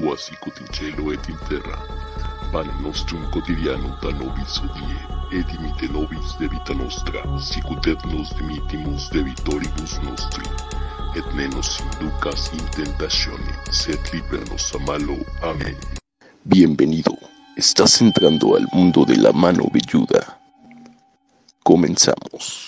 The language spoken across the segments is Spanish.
tua sicut in cielo et in terra. Pane nostrum quotidianum da nobis hodie, et dimite nobis debita nostra, sicut et nos dimitimus debitoribus nostri. Et ne nos inducas in tentatione, sed líbranos a malo. Amén. Bienvenido. Estás entrando al mundo de la mano velluda. Comenzamos.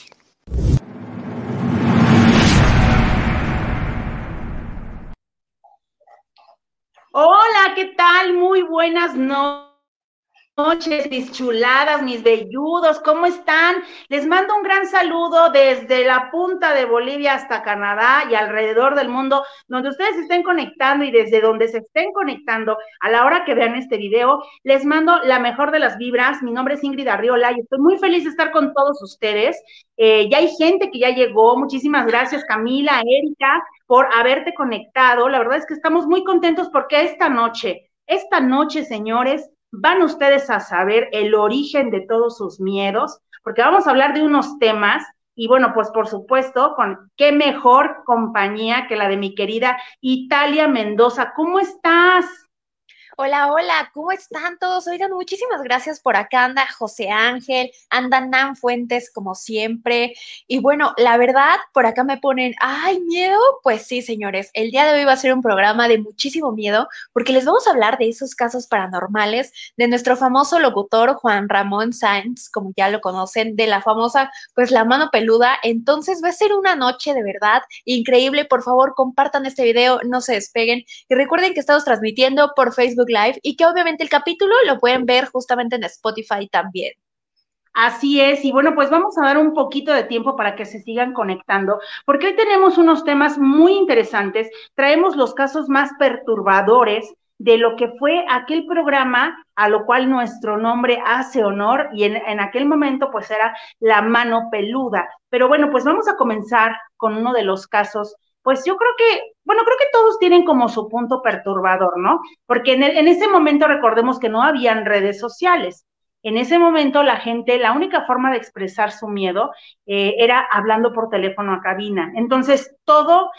Buenas noches, mis chuladas, mis velludos, ¿cómo están? Les mando un gran saludo desde la punta de Bolivia hasta Canadá y alrededor del mundo, donde ustedes estén conectando y desde donde se estén conectando a la hora que vean este video, les mando la mejor de las vibras. Mi nombre es Ingrid Arriola y estoy muy feliz de estar con todos ustedes. Eh, ya hay gente que ya llegó. Muchísimas gracias, Camila, Erika, por haberte conectado. La verdad es que estamos muy contentos porque esta noche, esta noche, señores, van ustedes a saber el origen de todos sus miedos, porque vamos a hablar de unos temas y bueno, pues por supuesto, con qué mejor compañía que la de mi querida Italia Mendoza. ¿Cómo estás? Hola, hola, ¿cómo están todos? Oigan, muchísimas gracias por acá. Anda José Ángel, anda Nan Fuentes, como siempre. Y bueno, la verdad, por acá me ponen, ay, miedo. Pues sí, señores, el día de hoy va a ser un programa de muchísimo miedo, porque les vamos a hablar de esos casos paranormales de nuestro famoso locutor Juan Ramón Sáenz, como ya lo conocen, de la famosa, pues la mano peluda. Entonces va a ser una noche de verdad increíble. Por favor, compartan este video, no se despeguen. Y recuerden que estamos transmitiendo por Facebook Live y que obviamente el capítulo lo pueden ver justamente en Spotify también. Así es, y bueno, pues vamos a dar un poquito de tiempo para que se sigan conectando, porque hoy tenemos unos temas muy interesantes, traemos los casos más perturbadores de lo que fue aquel programa a lo cual nuestro nombre hace honor y en, en, aquel momento pues era la mano peluda. Pero bueno, pues vamos a comenzar con uno de los casos pues yo creo que, bueno, creo que todos tienen como su punto perturbador, ¿no? Porque en, en ese momento recordemos que no habían redes sociales. En ese momento la gente, la única forma de expresar su miedo eh, era hablando por teléfono a cabina. Entonces, todo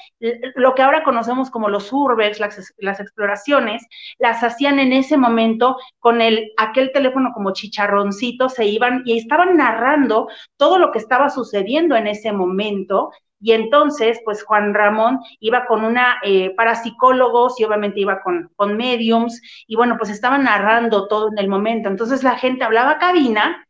lo que ahora conocemos como los urbex, las, las, exploraciones, las hacían en ese momento con el, aquel teléfono como chicharroncito, se iban y estaban narrando todo lo que estaba sucediendo en ese momento y entonces, pues Juan Ramón iba con una eh, parapsicólogos y obviamente iba con, con mediums, y bueno, pues estaban narrando todo en el momento. Entonces la gente hablaba cabina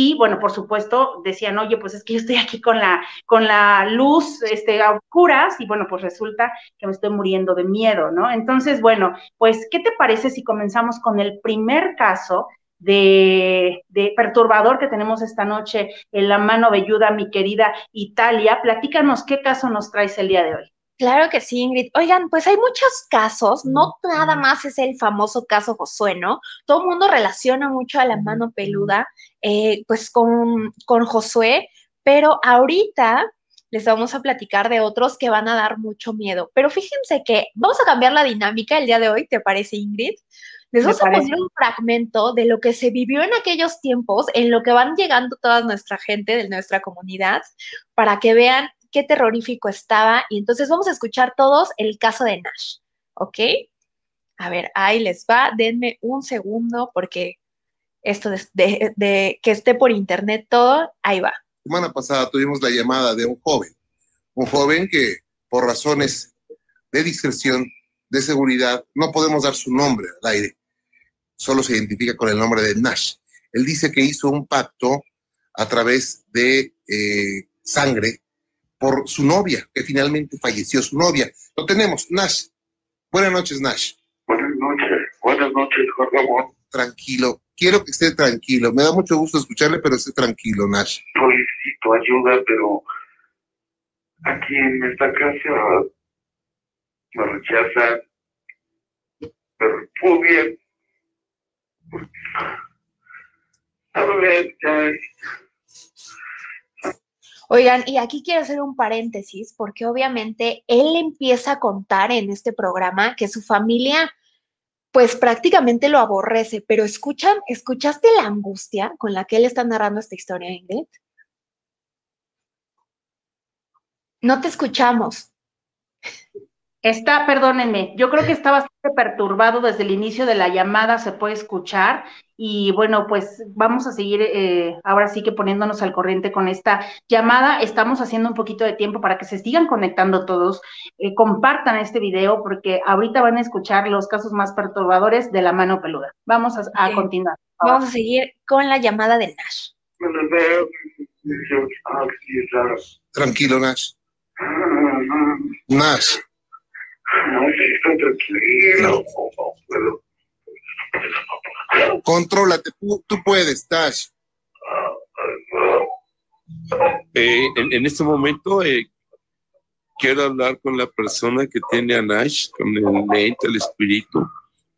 y bueno, por supuesto, decían, oye, pues es que yo estoy aquí con la, con la luz este, a oscuras, y bueno, pues resulta que me estoy muriendo de miedo, ¿no? Entonces, bueno, pues, ¿qué te parece si comenzamos con el primer caso de, perturbador que tenemos esta noche en la mano velluda, mi querida Italia. Platícanos qué caso nos traes el día de hoy. Claro que sí, Ingrid. Oigan, pues hay muchos casos, no nada más es el famoso caso Josué, ¿no? Todo el mundo relaciona mucho a la mano peluda, eh, pues con, con Josué, pero ahorita les vamos a platicar de otros que van a dar mucho miedo. Pero fíjense que vamos a cambiar la dinámica el día de hoy, ¿te parece, Ingrid? Les vamos a poner un fragmento de lo que se vivió en aquellos tiempos, en lo que van llegando toda nuestra gente de nuestra comunidad, para que vean qué terrorífico estaba. Y entonces vamos a escuchar todos el caso de Nash, ¿ok? A ver, ahí les va, denme un segundo porque esto de, de que esté por internet todo, ahí va. semana pasada tuvimos la llamada de un joven, un joven que por razones de discreción, de seguridad, no podemos dar su nombre al aire, solo se identifica con el nombre de Nash. Él dice que hizo un pacto a través de eh, sangre por su novia, que finalmente falleció su novia. Lo tenemos, Nash. Buenas noches, Nash. Buenas noches, buenas noches, Jorge Ramón. Tranquilo, quiero que esté tranquilo. Me da mucho gusto escucharle, pero esté tranquilo, Nash. Solicito ayuda, pero aquí en esta casa me rechazan, pero bien. Oigan, y aquí quiero hacer un paréntesis porque obviamente él empieza a contar en este programa que su familia pues prácticamente lo aborrece, pero escuchan, ¿escuchaste la angustia con la que él está narrando esta historia, Ingrid? No te escuchamos. Está, perdónenme, yo creo que está bastante perturbado desde el inicio de la llamada, se puede escuchar y bueno, pues vamos a seguir eh, ahora sí que poniéndonos al corriente con esta llamada. Estamos haciendo un poquito de tiempo para que se sigan conectando todos, eh, compartan este video porque ahorita van a escuchar los casos más perturbadores de la mano peluda. Vamos a, continuar. Vamos a seguir con la llamada de Nash. Tranquilo, Nash. Nash. Tranquilo. Contrólate, tú, puedes, Tash. Eh, en, este momento eh, quiero hablar con la persona que tiene a Nash, con el mente, el espíritu.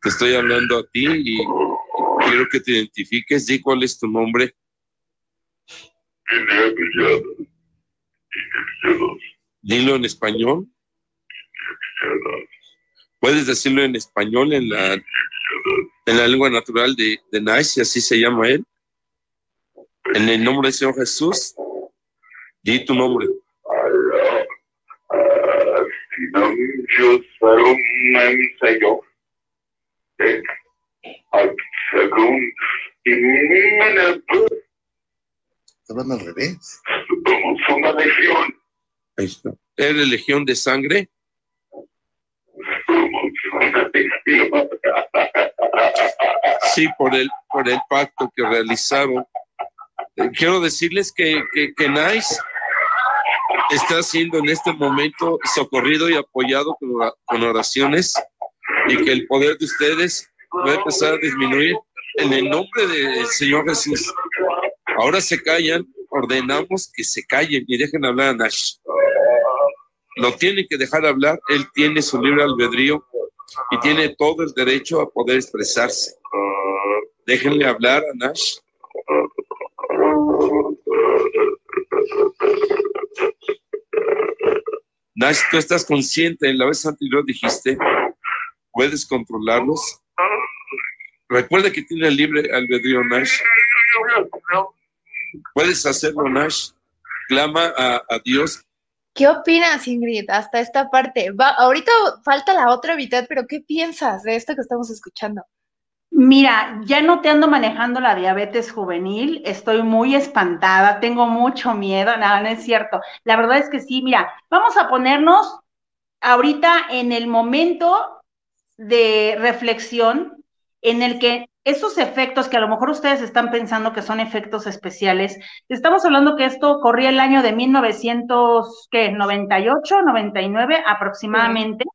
Te estoy hablando a ti y quiero que te identifiques. Di cuál es tu nombre. Dilo en español. Puedes decirlo en español en la, en la lengua natural de, de Nash, así se llama él. En el nombre del Señor Jesús, di tu nombre. Estaban al revés. Somos legión. Ahí está. ¿Eres legión de sangre? Sí, por el, por el pacto que realizaron. Eh, quiero decirles que, que, Nice está siendo en este momento socorrido y apoyado con oraciones y que el poder de ustedes va a empezar a disminuir en el nombre del Señor Jesús. Ahora se callan, ordenamos que se callen y dejen hablar a Nash. Lo tienen que dejar hablar, él tiene su libre albedrío y tiene todo el derecho a poder expresarse. Déjenle hablar a Nash. Nash, tú estás consciente, en la vez anterior dijiste, puedes controlarlos. Recuerda que tiene libre albedrío Nash. Puedes hacerlo, Nash. Clama a, a Dios ¿Qué opinas, Ingrid, hasta esta parte? Ahorita falta la otra mitad, pero ¿qué piensas de esto que estamos escuchando? Mira, ya no te ando manejando la diabetes juvenil, estoy muy espantada, tengo mucho miedo, nada, no es cierto. La verdad es que sí, mira, vamos a ponernos ahorita en el momento de reflexión en el que esos efectos que a lo mejor ustedes están pensando que son efectos especiales, estamos hablando que esto corría el año de 1998, 99 aproximadamente.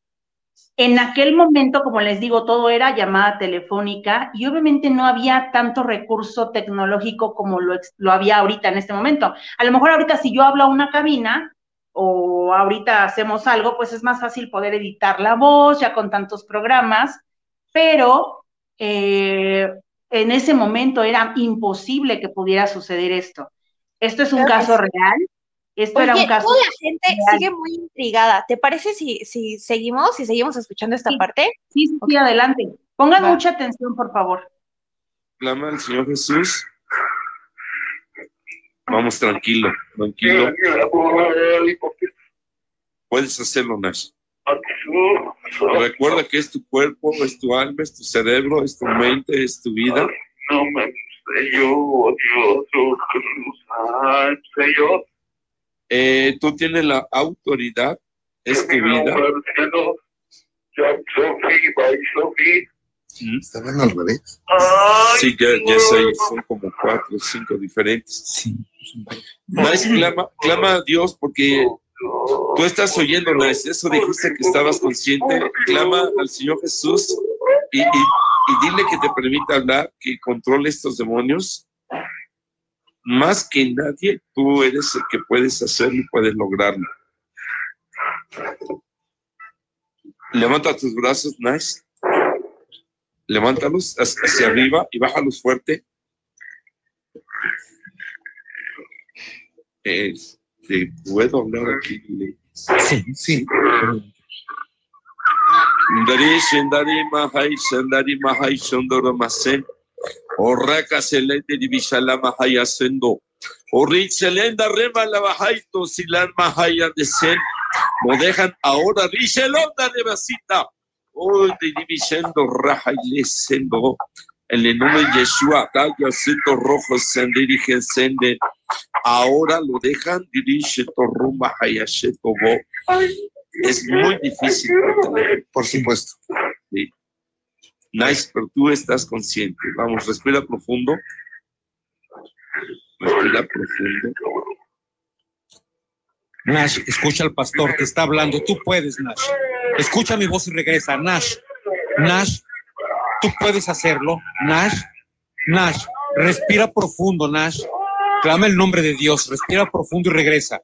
En aquel momento, como les digo, todo era llamada telefónica y obviamente no había tanto recurso tecnológico como lo, lo había ahorita en este momento. A lo mejor ahorita si yo hablo a una cabina o ahorita hacemos algo, pues es más fácil poder editar la voz ya con tantos programas, pero eh, en ese momento era imposible que pudiera suceder esto. Esto es un caso real. Esto era un caso. Toda la gente sigue muy intrigada. ¿Te parece si, si seguimos, si seguimos escuchando esta parte? Sí, sí, adelante. Pongan mucha atención, por favor. Clama al Señor Jesús. Vamos tranquilo, tranquilo. Puedes hacerlo, Nash. Recuerda que es tu cuerpo, es tu alma, es tu cerebro, es tu mente, es tu vida. No me yo, Dios, Señor. Eh, tú tienes la autoridad, es tu vida. Estaban al revés. Sí, ya, ya sé, son como cuatro o cinco diferentes. Sí. clama, clama a Dios porque Tú estás oyendo, eso dijiste que estabas consciente. Clama al Señor Jesús y, dile que te permita hablar, que controle estos demonios. Más que nadie, tú eres el que puedes hacerlo y puedes lograrlo. Levanta tus brazos, nice. Levántalos hacia arriba y bájalos fuerte. Es te puedo hablar aquí. Sí, sí. Dari sendari mahai sendari mahai sondoro masen. Orraka selende divishala mahai asendo. Orri selenda rema la bajaito silan mahai andesen. Lo dejan ahora, dice el onda de vasita. Hoy te divisendo raja y lesendo. En el nombre de Yeshua, calla seto rojo, sende, dirige, sende. Ahora lo dejan, dirige, torrumba, hayasheto, bo. Es muy difícil. Por supuesto. Sí. Nice, pero tú estás consciente. Vamos, respira profundo. Respira profundo. Nash, escucha al pastor que está hablando. Tú puedes, Nash. Escucha mi voz y regresa. Nash, Nash, tú puedes hacerlo. Nash, Nash, respira profundo, Nash. Clama el nombre de Dios. Respira profundo y regresa.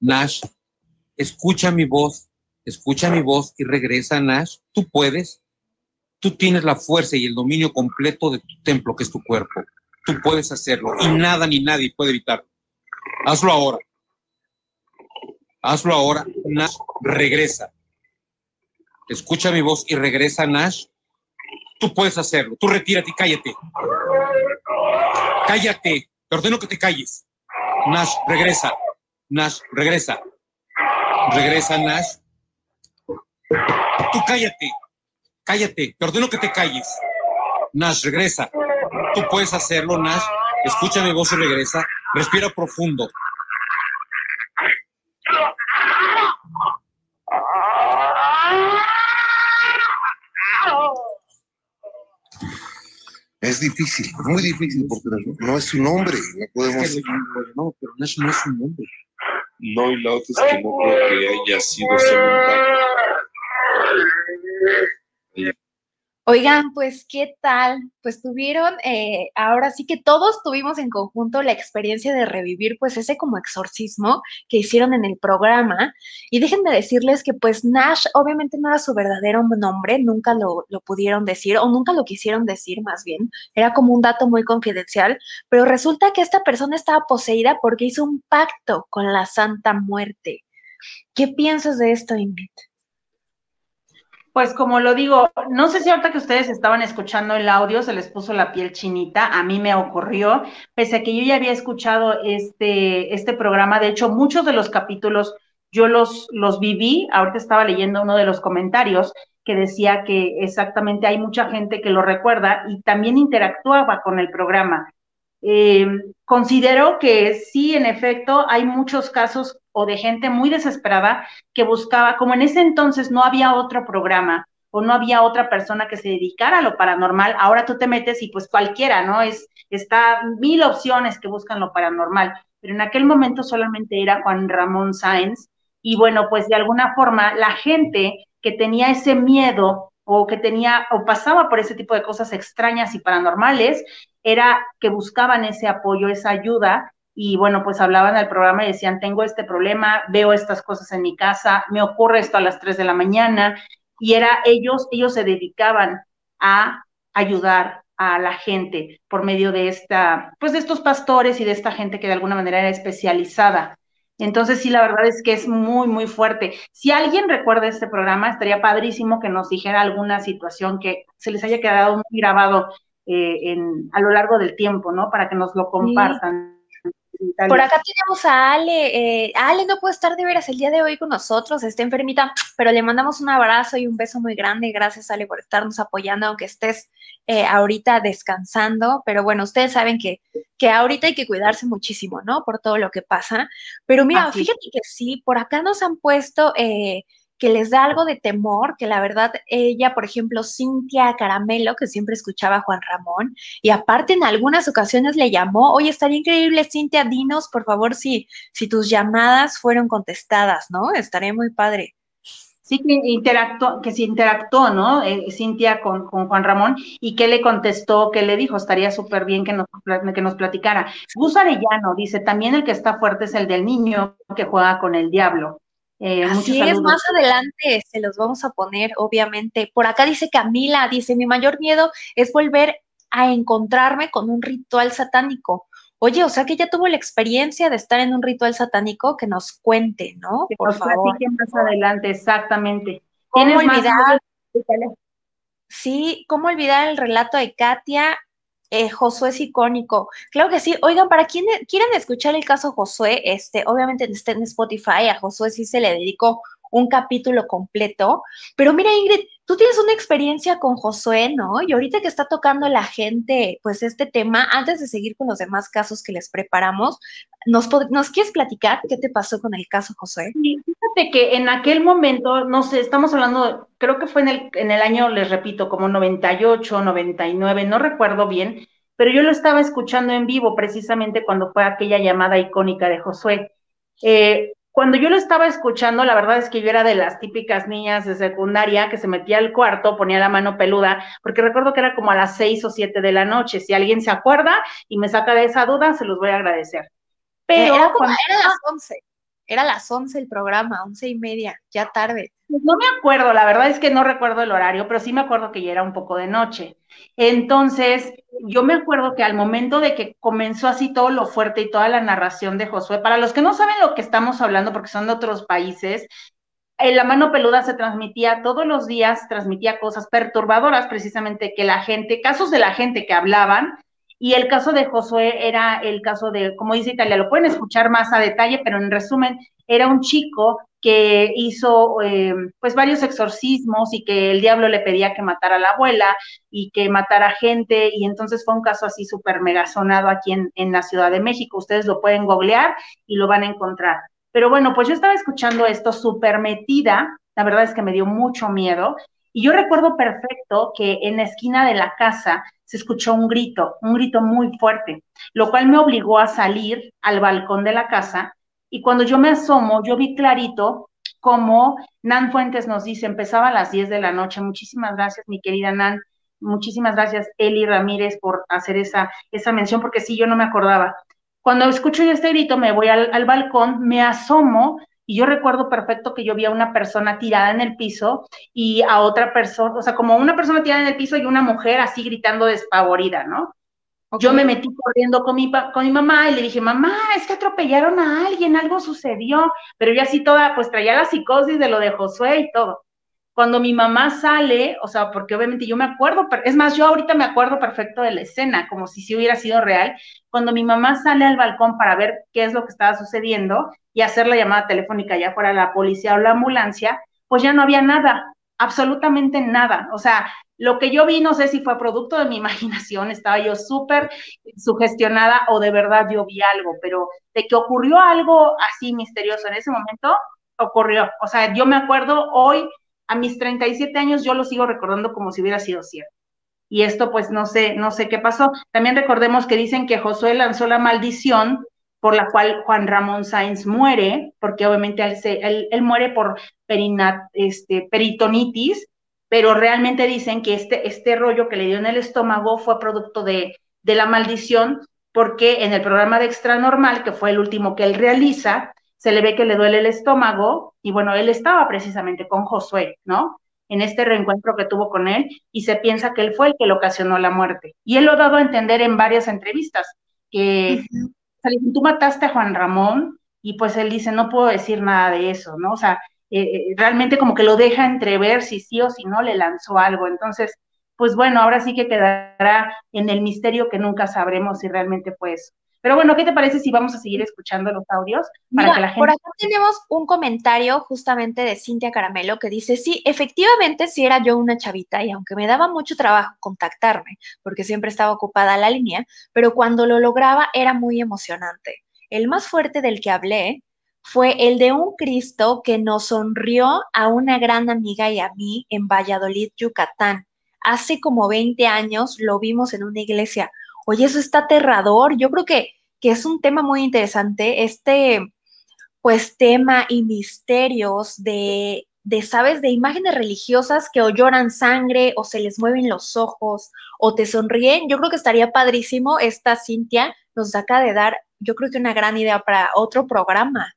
Nash, escucha mi voz. Escucha mi voz y regresa, Nash. Tú puedes. Tú tienes la fuerza y el dominio completo de tu templo, que es tu cuerpo. Tú puedes hacerlo y nada ni nadie puede evitarlo. Hazlo ahora. Hazlo ahora. Nash, regresa. Escucha mi voz y regresa, Nash. Tú puedes hacerlo. Tú retírate y cállate. Cállate. Te ordeno que te calles. Nash, regresa. Nash, regresa. Regresa, Nash. Tú cállate. Cállate. Te ordeno que te calles. Nash, regresa. Tú puedes hacerlo, Nash. Escucha mi voz y regresa. Respira profundo. Es difícil, muy difícil, porque no, no es su nombre. No podemos. Llamamos, pero Nash no es un nombre. No, y la otra es que no creo que haya sido un pacto. Oigan, pues, ¿qué tal? Pues tuvieron, eh, ahora sí que todos tuvimos en conjunto la experiencia de revivir, pues, ese como exorcismo que hicieron en el programa. Y déjenme decirles que, pues, Nash obviamente no era su verdadero nombre, nunca lo, lo pudieron decir, o nunca lo quisieron decir, más bien. Era como un dato muy confidencial, pero resulta que esta persona estaba poseída porque hizo un pacto con la Santa Muerte. ¿Qué piensas de esto, Ingrid? Pues como lo digo, no sé si ahorita que ustedes estaban escuchando el audio se les puso la piel chinita, a mí me ocurrió, pese a que yo ya había escuchado este, este programa, de hecho muchos de los capítulos yo los, los viví, ahorita estaba leyendo uno de los comentarios que decía que exactamente hay mucha gente que lo recuerda y también interactuaba con el programa. Eh, considero que sí, en efecto, hay muchos casos o de gente muy desesperada que buscaba, como en ese entonces no había otro programa o no había otra persona que se dedicara a lo paranormal, ahora tú te metes y pues cualquiera, ¿no? Es, está mil opciones que buscan lo paranormal, pero en aquel momento solamente era Juan Ramón Sáenz y bueno, pues de alguna forma la gente que tenía ese miedo o que tenía o pasaba por ese tipo de cosas extrañas y paranormales, era que buscaban ese apoyo, esa ayuda y bueno, pues hablaban al programa y decían, tengo este problema, veo estas cosas en mi casa, me ocurre esto a las 3 de la mañana, y era ellos, ellos se dedicaban a ayudar a la gente por medio de esta, pues de estos pastores y de esta gente que de alguna manera era especializada. Entonces sí, la verdad es que es muy, muy fuerte. Si alguien recuerda este programa, estaría padrísimo que nos dijera alguna situación que se les haya quedado muy grabado eh, en, a lo largo del tiempo, ¿no? Para que nos lo compartan. Por acá tenemos a Ale. Eh, Ale no puede estar de veras el día de hoy con nosotros, está enfermita, pero le mandamos un abrazo y un beso muy grande. Gracias, Ale, por estarnos apoyando, aunque estés eh, ahorita descansando. Pero bueno, ustedes saben que, que ahorita hay que cuidarse muchísimo, ¿no? Por todo lo que pasa. Pero mira, Así. fíjate que sí, por acá nos han puesto eh, que les da algo de temor, que la verdad ella, por ejemplo, Cintia Caramelo, que siempre escuchaba a Juan Ramón, y aparte en algunas ocasiones le llamó, oye, estaría increíble, Cintia, dinos, por favor, si, si tus llamadas fueron contestadas, ¿no? Estaría muy padre. Sí, que interactuó, que se interactuó, ¿no? Eh, Cintia con, con Juan Ramón, y qué le contestó, qué le dijo, estaría súper bien que nos, que nos platicara. Gus Arellano dice, también el que está fuerte es el del niño que juega con el diablo. Eh, Así es, saludos. más adelante se los vamos a poner, obviamente. Por acá dice Camila, dice, mi mayor miedo es volver a encontrarme con un ritual satánico. Oye, o sea que ya tuvo la experiencia de estar en un ritual satánico, que nos cuente, ¿no? Que Por nos favor. más adelante, exactamente. ¿Cómo olvidar? Sí, ¿cómo olvidar el relato de Katia? Eh, Josué es icónico. Claro que sí. Oigan, para quienes quieran escuchar el caso Josué, este, obviamente está en Spotify, a Josué sí se le dedicó un capítulo completo. Pero mira, Ingrid, tú tienes una experiencia con Josué, ¿no? Y ahorita que está tocando la gente, pues este tema, antes de seguir con los demás casos que les preparamos, ¿nos, ¿nos quieres platicar qué te pasó con el caso Josué? Fíjate que en aquel momento, no sé, estamos hablando, creo que fue en el, en el año, les repito, como 98, 99, no recuerdo bien, pero yo lo estaba escuchando en vivo precisamente cuando fue aquella llamada icónica de Josué. Eh, cuando yo lo estaba escuchando, la verdad es que yo era de las típicas niñas de secundaria que se metía al cuarto, ponía la mano peluda, porque recuerdo que era como a las seis o siete de la noche. Si alguien se acuerda y me saca de esa duda, se los voy a agradecer. Pero era, como, era las once, era las once el programa, once y media, ya tarde. Pues no me acuerdo, la verdad es que no recuerdo el horario, pero sí me acuerdo que ya era un poco de noche. Entonces, yo me acuerdo que al momento de que comenzó así todo lo fuerte y toda la narración de Josué, para los que no saben lo que estamos hablando porque son de otros países, en la mano peluda se transmitía todos los días, transmitía cosas perturbadoras precisamente que la gente, casos de la gente que hablaban, y el caso de Josué era el caso de, como dice Italia, lo pueden escuchar más a detalle, pero en resumen, era un chico que hizo eh, pues varios exorcismos y que el diablo le pedía que matara a la abuela y que matara gente y entonces fue un caso así súper mega sonado aquí en, en la Ciudad de México. Ustedes lo pueden googlear y lo van a encontrar. Pero bueno, pues yo estaba escuchando esto súper metida, la verdad es que me dio mucho miedo y yo recuerdo perfecto que en la esquina de la casa se escuchó un grito, un grito muy fuerte, lo cual me obligó a salir al balcón de la casa y cuando yo me asomo, yo vi clarito como Nan Fuentes nos dice, empezaba a las 10 de la noche. Muchísimas gracias, mi querida Nan. Muchísimas gracias, Eli Ramírez, por hacer esa, esa mención, porque sí, yo no me acordaba. Cuando escucho yo este grito, me voy al, al balcón, me asomo y yo recuerdo perfecto que yo vi a una persona tirada en el piso y a otra persona, o sea, como una persona tirada en el piso y una mujer así gritando despavorida, ¿no? Yo me metí corriendo con mi, con mi mamá y le dije, mamá, es que atropellaron a alguien, algo sucedió, pero yo así toda, pues traía la psicosis de lo de Josué y todo. Cuando mi mamá sale, o sea, porque obviamente yo me acuerdo, es más, yo ahorita me acuerdo perfecto de la escena, como si sí hubiera sido real, cuando mi mamá sale al balcón para ver qué es lo que estaba sucediendo y hacer la llamada telefónica ya fuera la policía o la ambulancia, pues ya no había nada, absolutamente nada. O sea, lo que yo vi, no sé si fue producto de mi imaginación, estaba yo súper sugestionada o de verdad yo vi algo, pero de que ocurrió algo así misterioso en ese momento, ocurrió. O sea, yo me acuerdo hoy, a mis 37 años, yo lo sigo recordando como si hubiera sido cierto. Y esto, pues, no sé, no sé qué pasó. También recordemos que dicen que Josué lanzó la maldición por la cual Juan Ramón Sáenz muere, porque obviamente él, él, muere por perinat, este, peritonitis, pero realmente dicen que este, este rollo que le dio en el estómago fue producto de, de la maldición, porque en el programa de Extra Normal, que fue el último que él realiza, se le ve que le duele el estómago, y bueno, él estaba precisamente con Josué, ¿no? En este reencuentro que tuvo con él, y se piensa que él fue el que le ocasionó la muerte. Y él lo ha dado a entender en varias entrevistas, que tú mataste a Juan Ramón, y pues él dice, no puedo decir nada de eso, ¿no? O sea, eh, eh, realmente como que lo deja entrever si sí o si no le lanzó algo. Entonces, pues bueno, ahora sí que quedará en el misterio que nunca sabremos si realmente fue eso. Pero bueno, ¿qué te parece si vamos a seguir escuchando los audios para que la gente... Por acá tenemos un comentario justamente de Cintia Caramelo que dice, sí, efectivamente sí era yo una chavita y aunque me daba mucho trabajo contactarme, porque siempre estaba ocupada la línea, pero cuando lo lograba era muy emocionante. El más fuerte del que hablé fue el de un Cristo que nos sonrió a una gran amiga y a mí en Valladolid, Yucatán. Hace como 20 años lo vimos en una iglesia. Oye, eso está aterrador. Yo creo que, que es un tema muy interesante, este, pues, tema y misterios de, de, ¿sabes? De imágenes religiosas que o lloran sangre o se les mueven los ojos o te sonríen. Yo creo que estaría padrísimo. Esta Cintia nos acaba de dar, yo creo que una gran idea para otro programa.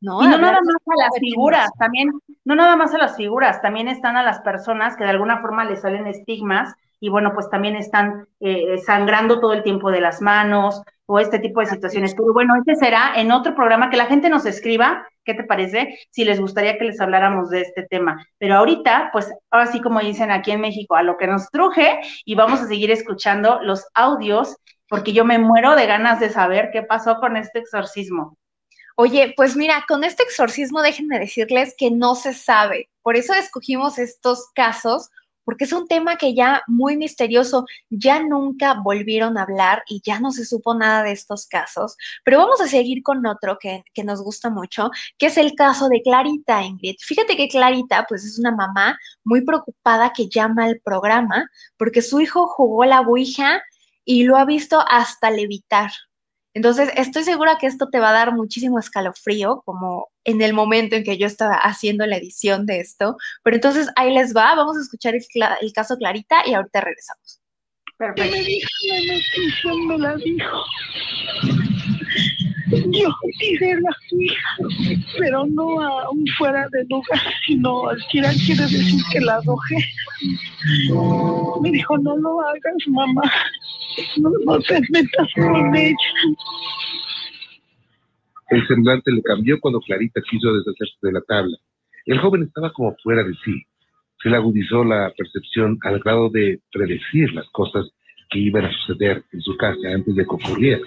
¿no? Y no nada más a las figuras, también, no nada más a las figuras, también están a las personas que de alguna forma les salen estigmas y bueno, pues también están eh, sangrando todo el tiempo de las manos o este tipo de situaciones. Pero bueno, este será en otro programa que la gente nos escriba, ¿Qué te parece? Si les gustaría que les habláramos de este tema. Pero ahorita, pues ahora sí como dicen aquí en México, a lo que nos truje y vamos a seguir escuchando los audios porque yo me muero de ganas de saber qué pasó con este exorcismo. Oye, pues mira, con este exorcismo déjenme decirles que no se sabe. Por eso escogimos estos casos porque es un tema que ya muy misterioso, ya nunca volvieron a hablar y ya no se supo nada de estos casos, pero vamos a seguir con otro que, que nos gusta mucho, que es el caso de Clarita, Ingrid. Fíjate que Clarita, pues es una mamá muy preocupada que llama al programa porque su hijo jugó la Ouija y lo ha visto hasta levitar. Entonces, estoy segura que esto te va a dar muchísimo escalofrío, como en el momento en que yo estaba haciendo la edición de esto. Pero entonces ahí les va, vamos a escuchar el, caso Clarita y ahorita regresamos. Perfecto. Me dijo la noticia, me la dijo. Yo tiré la hija, pero no aún fuera de lugar, sino al quiere decir que la arrojé. Me dijo, no lo hagas, mamá no, te metas con ella. El semblante le cambió cuando Clarita quiso deshacerse de la tabla. El joven estaba como fuera de sí. Se le agudizó la percepción al grado de predecir las cosas que iban a suceder en su casa antes de que ocurriera.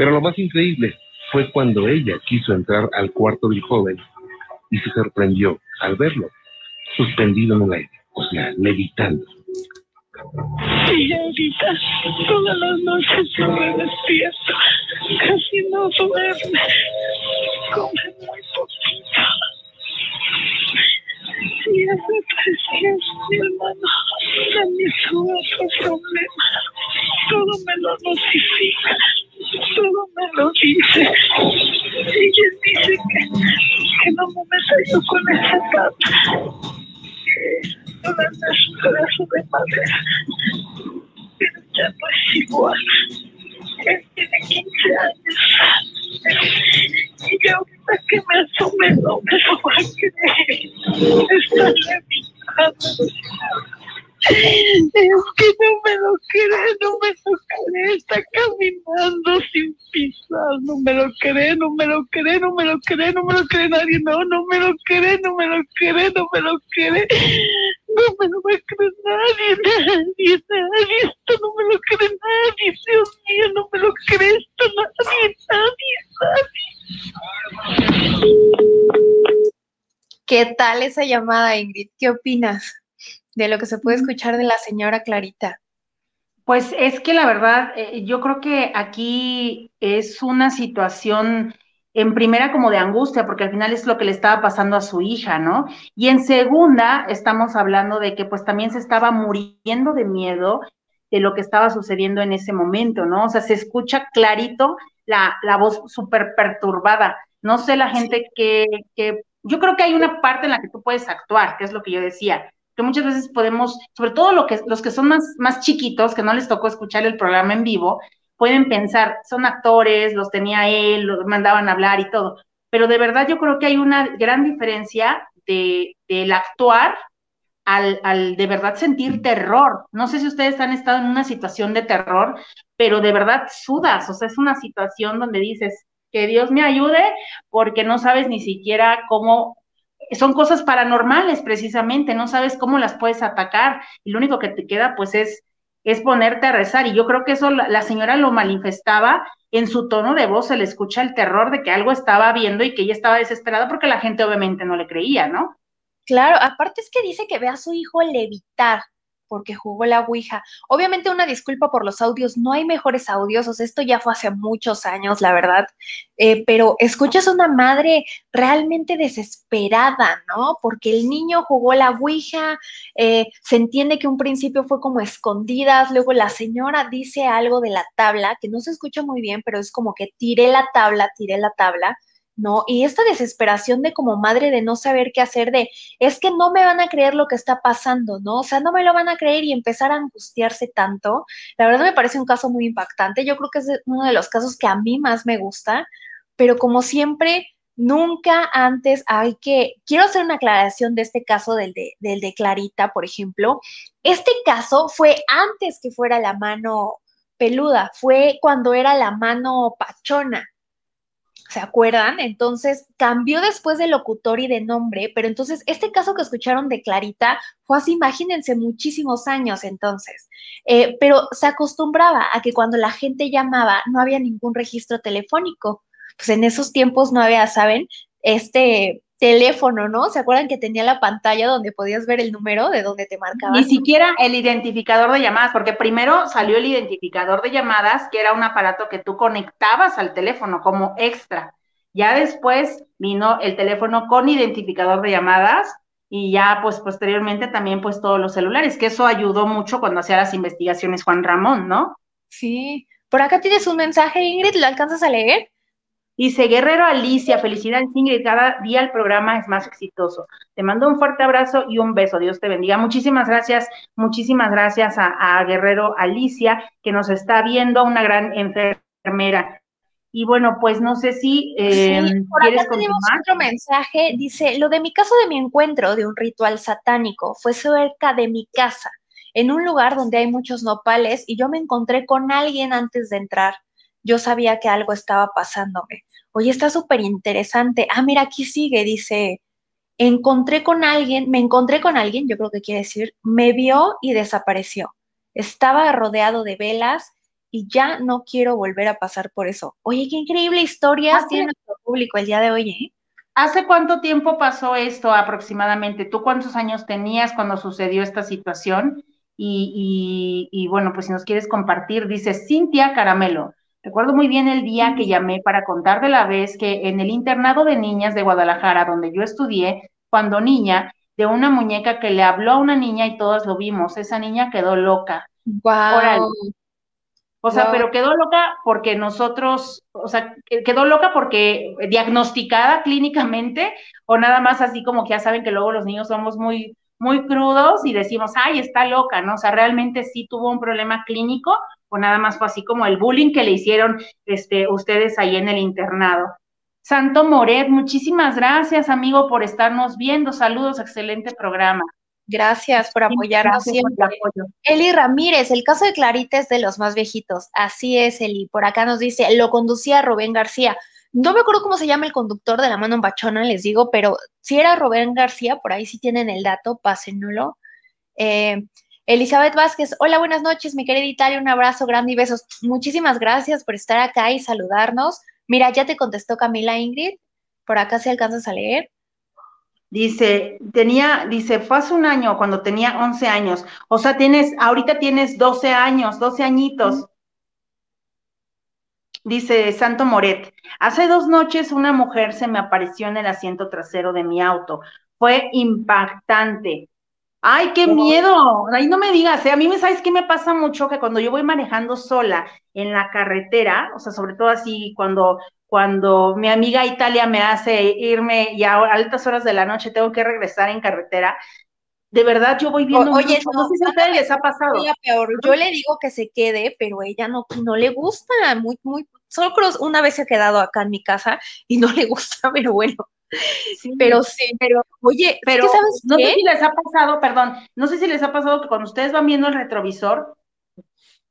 Pero lo más increíble fue cuando ella quiso entrar al cuarto del joven y se sorprendió al verlo suspendido en el aire, o sea, meditando. Y ahorita todas las noches yo me despierto, casi no duerme, come muy poquito. Y tres días mi hermano también tuvo otro problema. Todo me lo notifica, todo me lo dice. Ella dice que, que no me yo con esa tata. Durante su pedazo de madera. Pero ya no es igual. Él tiene 15 años. Y ahorita que me asome no me lo va a creer. Está levitando. Es que no me lo cree, no me lo cree, está caminando sin pisar, no me lo cree, no me lo cree, no me lo cree, no me lo cree nadie, no, no me lo cree, no me lo cree, no me lo cree, no me lo va nadie, nadie, nadie, esto no me lo cree nadie, Dios mío, no me lo cree esto nadie, nadie, nadie. ¿Qué tal esa llamada, Ingrid? ¿Qué opinas? De lo que se puede escuchar de la señora Clarita? Pues es que la verdad, eh, yo creo que aquí es una situación en primera como de angustia, porque al final es lo que le estaba pasando a su hija, ¿no? Y en segunda, estamos hablando de que pues también se estaba muriendo de miedo de lo que estaba sucediendo en ese momento, ¿no? O sea, se escucha clarito la, la voz súper perturbada. No sé la gente que, que, yo creo que hay una parte en la que tú puedes actuar, que es lo que yo decía que muchas veces podemos, sobre todo lo que, los que son más, más chiquitos, que no les tocó escuchar el programa en vivo, pueden pensar, son actores, los tenía él, los mandaban a hablar y todo, pero de verdad yo creo que hay una gran diferencia de, del actuar al, al, de verdad sentir terror. No sé si ustedes han estado en una situación de terror, pero de verdad sudas, o sea, es una situación donde dices, que Dios me ayude, porque no sabes ni siquiera cómo son cosas paranormales precisamente, no sabes cómo las puedes atacar y lo único que te queda pues es, es ponerte a rezar y yo creo que eso la, señora lo manifestaba en su tono de voz, se le escucha el terror de que algo estaba viendo y que ella estaba desesperada porque la gente obviamente no le creía, ¿no? Claro, aparte es que dice que ve a su hijo levitar, porque jugó la Ouija. Obviamente una disculpa por los audios, no hay mejores audios, o sea, esto ya fue hace muchos años, la verdad, eh, pero escuchas una madre realmente desesperada, ¿no? Porque el niño jugó la Ouija, eh, se entiende que un principio fue como escondidas, luego la señora dice algo de la tabla, que no se escucha muy bien, pero es como que tiré la tabla, tiré la tabla, ¿no? Y esta desesperación de como madre de no saber qué hacer, de es que no me van a creer lo que está pasando, ¿no? O sea, no me lo van a creer y empezar a angustiarse tanto. La verdad me parece un caso muy impactante. Yo creo que es uno de los casos que a mí más me gusta, pero como siempre, nunca antes hay que, quiero hacer una aclaración de este caso del de, del de Clarita, por ejemplo. Este caso fue antes que fuera la mano peluda, fue cuando era la mano pachona ¿Se acuerdan? Entonces cambió después de locutor y de nombre, pero entonces este caso que escucharon de Clarita fue así, imagínense, muchísimos años entonces. Eh, pero se acostumbraba a que cuando la gente llamaba no había ningún registro telefónico. Pues en esos tiempos no había, ¿saben? Este teléfono, ¿no? ¿Se acuerdan que tenía la pantalla donde podías ver el número de donde te marcaban? Ni siquiera el identificador de llamadas, porque primero salió el identificador de llamadas, que era un aparato que tú conectabas al teléfono como extra. Ya después vino el teléfono con identificador de llamadas y ya pues posteriormente también pues todos los celulares, que eso ayudó mucho cuando hacía las investigaciones Juan Ramón, ¿no? Sí. Por acá tienes un mensaje, Ingrid, ¿lo alcanzas a leer? Dice Guerrero Alicia, felicidades Ingrid, cada día el programa es más exitoso. Te mando un fuerte abrazo y un beso, Dios te bendiga. Muchísimas gracias, muchísimas gracias a, Guerrero Alicia, que nos está viendo, una gran enfermera. Y bueno, pues no sé si eh, por acá tenemos otro mensaje, dice, lo de mi caso de mi encuentro de un ritual satánico fue cerca de mi casa, en un lugar donde hay muchos nopales y yo me encontré con alguien antes de entrar. Yo sabía que algo estaba pasándome. Oye, está súper interesante. Ah, mira, aquí sigue, dice, encontré con alguien, me encontré con alguien, yo creo que quiere decir, me vio y desapareció. Estaba rodeado de velas y ya no quiero volver a pasar por eso. Oye, qué increíble historia tiene nuestro público el día de hoy, ¿eh? ¿Hace cuánto tiempo pasó esto aproximadamente? ¿Tú cuántos años tenías cuando sucedió esta situación? Y, y bueno, pues si nos quieres compartir, dice Cintia Caramelo. Recuerdo muy bien el día que llamé para contar de la vez que en el internado de niñas de Guadalajara, donde yo estudié, cuando niña, de una muñeca que le habló a una niña y todos lo vimos, esa niña quedó loca. Wow. O sea, pero quedó loca porque nosotros, o sea, quedó loca porque diagnosticada clínicamente o nada más así como que ya saben que luego los niños somos muy muy crudos y decimos, "Ay, está loca", ¿no? O sea, realmente sí tuvo un problema clínico o nada más fue así como el bullying que le hicieron este, ustedes ahí en el internado. Santo Moret, muchísimas gracias, amigo, por estarnos viendo. Saludos, excelente programa. Gracias por apoyarnos siempre. Eli Ramírez, el caso de Clarita es de los más viejitos. Así es, Eli. Por acá nos dice, lo conducía Rubén García. No me acuerdo cómo se llama el conductor de la mano en bachona, les digo, pero si era Rubén García, por ahí sí tienen el dato, pásenlo. Eh, Elizabeth Vázquez, hola, buenas noches, mi querida Italia, un abrazo grande y besos. Muchísimas gracias por estar acá y saludarnos. Mira, ya te contestó Camila Ingrid, por acá si alcanzas a leer. Dice, tenía, dice, fue hace un año cuando tenía 11 años. O sea, tienes, ahorita tienes 12 años, 12 añitos. Dice Santo Moret, hace dos noches una mujer se me apareció en el asiento trasero de mi auto. Fue impactante. Ay, qué miedo. Ahí no me digas, ¿eh? a mí me sabes qué me pasa mucho que cuando yo voy manejando sola en la carretera, o sea, sobre todo así cuando cuando mi amiga Italia me hace irme y a altas horas de la noche tengo que regresar en carretera, de verdad yo voy viendo. oye, no, sé si a ustedes les ha pasado. Peor. Yo le digo que se quede, pero ella no, no le gusta, muy, muy, solo creo una vez se ha quedado acá en mi casa y no le gusta, pero bueno. Sí, pero sí, pero oye, pero ¿sabes no sé si les ha pasado, perdón, no sé si les ha pasado que cuando ustedes van viendo el retrovisor,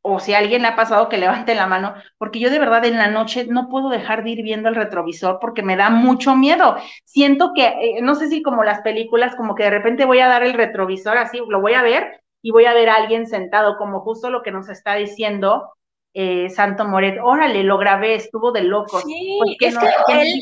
o si a alguien le ha pasado que levante la mano, porque yo de verdad en la noche no puedo dejar de ir viendo el retrovisor porque me da mucho miedo. Siento que, eh, no sé si como las películas, como que de repente voy a dar el retrovisor así, lo voy a ver y voy a ver a alguien sentado, como justo lo que nos está diciendo eh, Santo Moret. Órale, lo grabé, estuvo de loco. Sí, es que él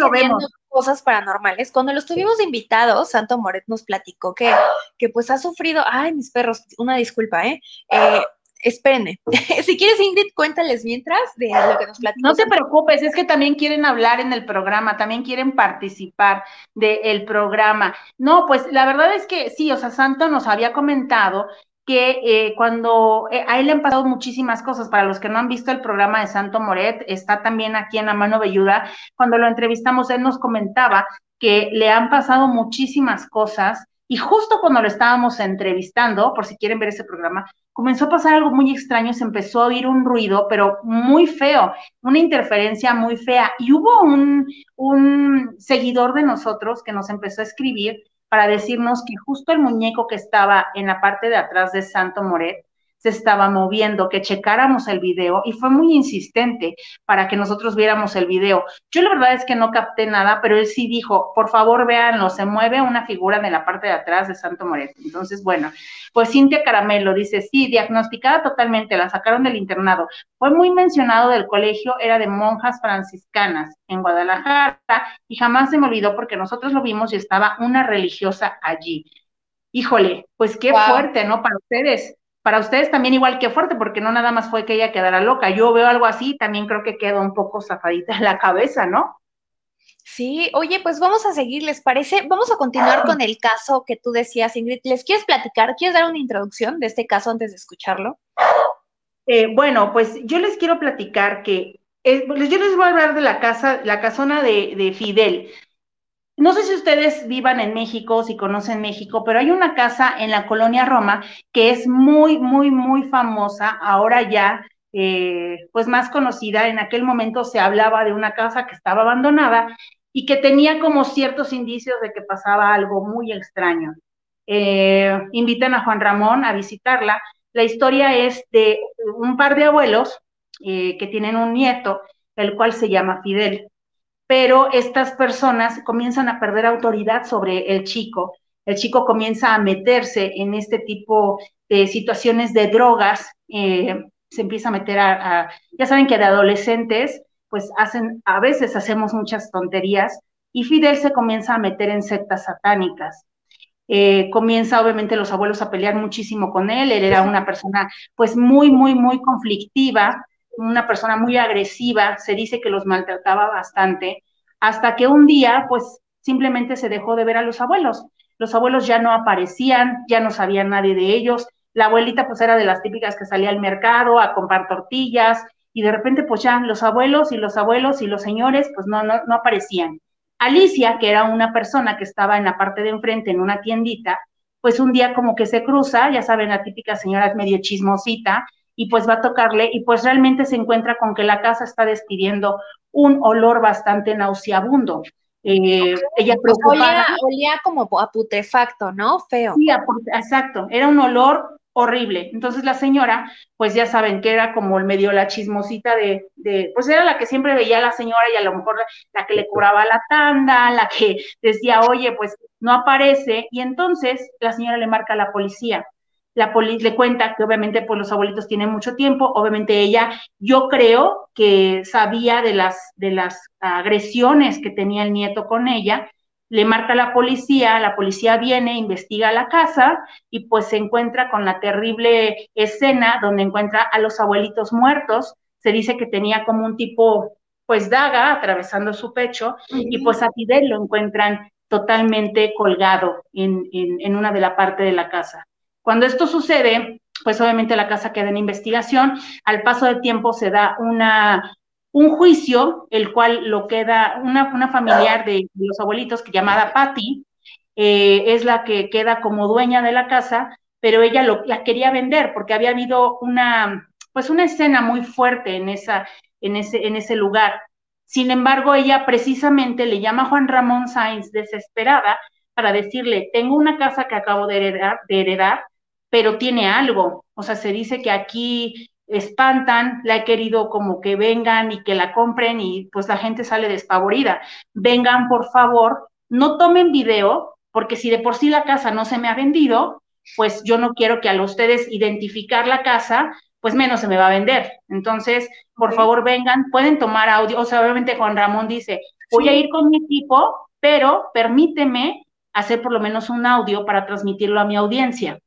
lo vemos cosas paranormales. Cuando lo estuvimos invitados, Santo Moret nos platicó que, que pues ha sufrido, ay, mis perros, una disculpa, ¿eh? eh espérenme. si quieres, Ingrid, cuéntales mientras de lo que nos platicó. No te preocupes, es que también quieren hablar en el programa, también quieren participar del programa. No, pues la verdad es que sí, o sea, Santo nos había comentado que eh, cuando eh, a él le han pasado muchísimas cosas, para los que no han visto el programa de Santo Moret, está también aquí en la mano velluda, cuando lo entrevistamos, él nos comentaba que le han pasado muchísimas cosas y justo cuando lo estábamos entrevistando, por si quieren ver ese programa, comenzó a pasar algo muy extraño, se empezó a oír un ruido, pero muy feo, una interferencia muy fea. Y hubo un, un seguidor de nosotros que nos empezó a escribir para decirnos que justo el muñeco que estaba en la parte de atrás de Santo Moret se estaba moviendo, que checáramos el video y fue muy insistente para que nosotros viéramos el video. Yo la verdad es que no capté nada, pero él sí dijo, por favor véanlo, se mueve una figura de la parte de atrás de Santo Moreto. Entonces, bueno, pues Cintia Caramelo dice, sí, diagnosticada totalmente, la sacaron del internado. Fue muy mencionado del colegio, era de monjas franciscanas en Guadalajara y jamás se me olvidó porque nosotros lo vimos y estaba una religiosa allí. Híjole, pues qué Wow. fuerte, ¿no? Para ustedes. Para ustedes también igual que fuerte, porque no nada más fue que ella quedara loca. Yo veo algo así, también creo que quedó un poco zafadita en la cabeza, ¿no? Sí, oye, pues vamos a seguir, ¿les parece? Vamos a continuar con el caso que tú decías, Ingrid. ¿Les quieres platicar? ¿Quieres dar una introducción de este caso antes de escucharlo? Eh, bueno, pues yo les quiero platicar que eh, yo les voy a hablar de la casa, la casona de, de Fidel. No sé si ustedes vivan en México, si conocen México, pero hay una casa en la colonia Roma que es muy, muy, muy famosa, ahora ya, eh, pues más conocida. En aquel momento se hablaba de una casa que estaba abandonada y que tenía como ciertos indicios de que pasaba algo muy extraño. Eh, invitan a Juan Ramón a visitarla. La historia es de un par de abuelos eh, que tienen un nieto, el cual se llama Fidel pero estas personas comienzan a perder autoridad sobre el chico. El chico comienza a meterse en este tipo de situaciones de drogas, eh, se empieza a meter a, a, ya saben que de adolescentes, pues hacen, a veces hacemos muchas tonterías, y Fidel se comienza a meter en sectas satánicas. Eh, comienza obviamente los abuelos a pelear muchísimo con él, él era una persona pues muy, muy, muy conflictiva, una persona muy agresiva, se dice que los maltrataba bastante, hasta que un día, pues simplemente se dejó de ver a los abuelos. Los abuelos ya no aparecían, ya no sabía nadie de ellos. La abuelita, pues era de las típicas que salía al mercado a comprar tortillas, y de repente, pues ya los abuelos y los abuelos y los señores, pues no, no, no aparecían. Alicia, que era una persona que estaba en la parte de enfrente en una tiendita, pues un día como que se cruza, ya saben, la típica señora medio chismosita, y pues va a tocarle y pues realmente se encuentra con que la casa está despidiendo un olor bastante nauseabundo. Eh, ella preocupada. Olía, olía, como a putrefacto, ¿no? Feo. Sí, a, exacto, era un olor horrible. Entonces la señora, pues ya saben que era como el medio la chismosita de, de, pues era la que siempre veía a la señora y a lo mejor la, la que le cobraba la tanda, la que decía, oye, pues no aparece. Y entonces la señora le marca a la policía la policía le cuenta que obviamente pues los abuelitos tienen mucho tiempo, obviamente ella, yo creo que sabía de las, de las agresiones que tenía el nieto con ella, le marca a la policía, la policía viene, investiga la casa y pues se encuentra con la terrible escena donde encuentra a los abuelitos muertos, se dice que tenía como un tipo pues daga atravesando su pecho y pues a Fidel lo encuentran totalmente colgado en, en, en una de la parte de la casa. Cuando esto sucede, pues obviamente la casa queda en investigación, al paso del tiempo se da una, un juicio, el cual lo queda una, una familiar de, los abuelitos, que llamada Patty, eh, es la que queda como dueña de la casa, pero ella lo, la quería vender porque había habido una, pues una escena muy fuerte en, esa, en, ese, en ese lugar. Sin embargo, ella precisamente le llama a Juan Ramón Sainz desesperada para decirle, tengo una casa que acabo de heredar, de heredar pero tiene algo. O sea, se dice que aquí espantan, la he querido como que vengan y que la compren y pues la gente sale despavorida. Vengan, por favor, no tomen video, porque si de por sí la casa no se me ha vendido, pues yo no quiero que a ustedes identificar la casa, pues menos se me va a vender. Entonces, por favor, vengan, pueden tomar audio. O sea, obviamente Juan Ramón dice, voy sí. a ir con mi equipo, pero permíteme hacer por lo menos un audio para transmitirlo a mi audiencia.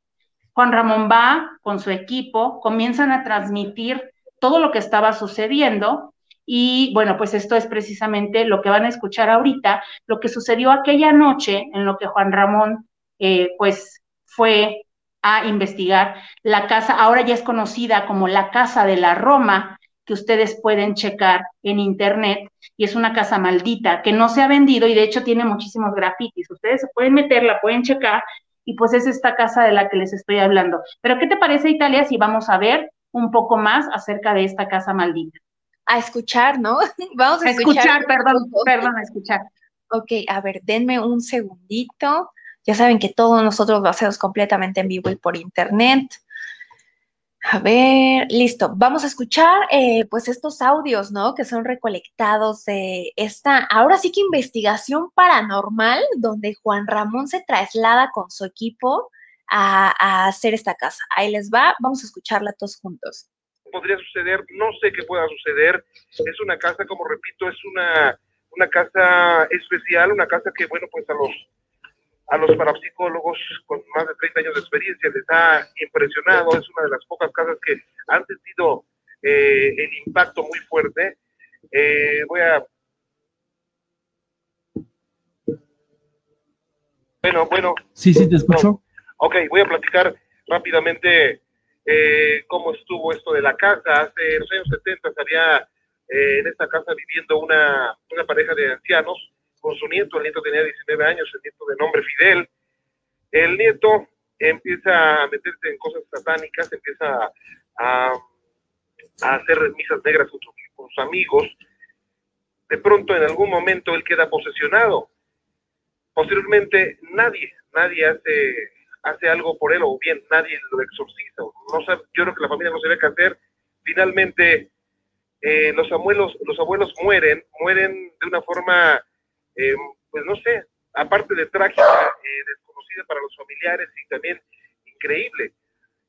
Juan Ramón va con su equipo, comienzan a transmitir todo lo que estaba sucediendo y bueno, pues esto es precisamente lo que van a escuchar ahorita, lo que sucedió aquella noche en lo que Juan Ramón eh, pues fue a investigar la casa, ahora ya es conocida como la Casa de la Roma, que ustedes pueden checar en internet, y es una casa maldita que no se ha vendido y de hecho tiene muchísimos grafitis. Ustedes se pueden meter, la pueden checar y pues es esta casa de la que les estoy hablando. Pero ¿qué te parece Italia si vamos a ver un poco más acerca de esta casa maldita? A escuchar, ¿no? Vamos a, a escuchar. escuchar perdón, perdón, a escuchar. Ok, a ver, denme un segundito. Ya saben que todos nosotros lo hacemos completamente en vivo y por internet. A ver, listo. Vamos a escuchar eh, pues estos audios, ¿no? Que son recolectados de esta, ahora sí que investigación paranormal, donde Juan Ramón se traslada con su equipo a, a hacer esta casa. Ahí les va, vamos a escucharla todos juntos. podría suceder, no sé qué pueda suceder. Es una casa, como repito, es una, una casa especial, una casa que, bueno, pues a los, a los parapsicólogos con más de 30 años de experiencia les ha impresionado. Es una de las pocas casas que han sentido eh, el impacto muy fuerte. Eh, voy a. Bueno, bueno. Sí, sí, te escucho. Ok, voy a platicar rápidamente eh, cómo estuvo esto de la casa. Hace los años 70 estaría eh, en esta casa viviendo una, una pareja de ancianos con su nieto. El nieto tenía 19 años, el nieto de nombre Fidel. El nieto empieza a meterse en cosas satánicas, empieza a, a hacer misas negras con, su- con sus amigos. De pronto, en algún momento, él queda posesionado. Posteriormente, nadie, nadie hace, hace algo por él, o bien nadie lo exorciza. No sabe- yo creo que la familia no sabía qué hacer. Finalmente, eh, los abuelos, los abuelos mueren, mueren de una forma, eh, pues no sé, aparte de trágica, eh, desconocida para los familiares y también increíble.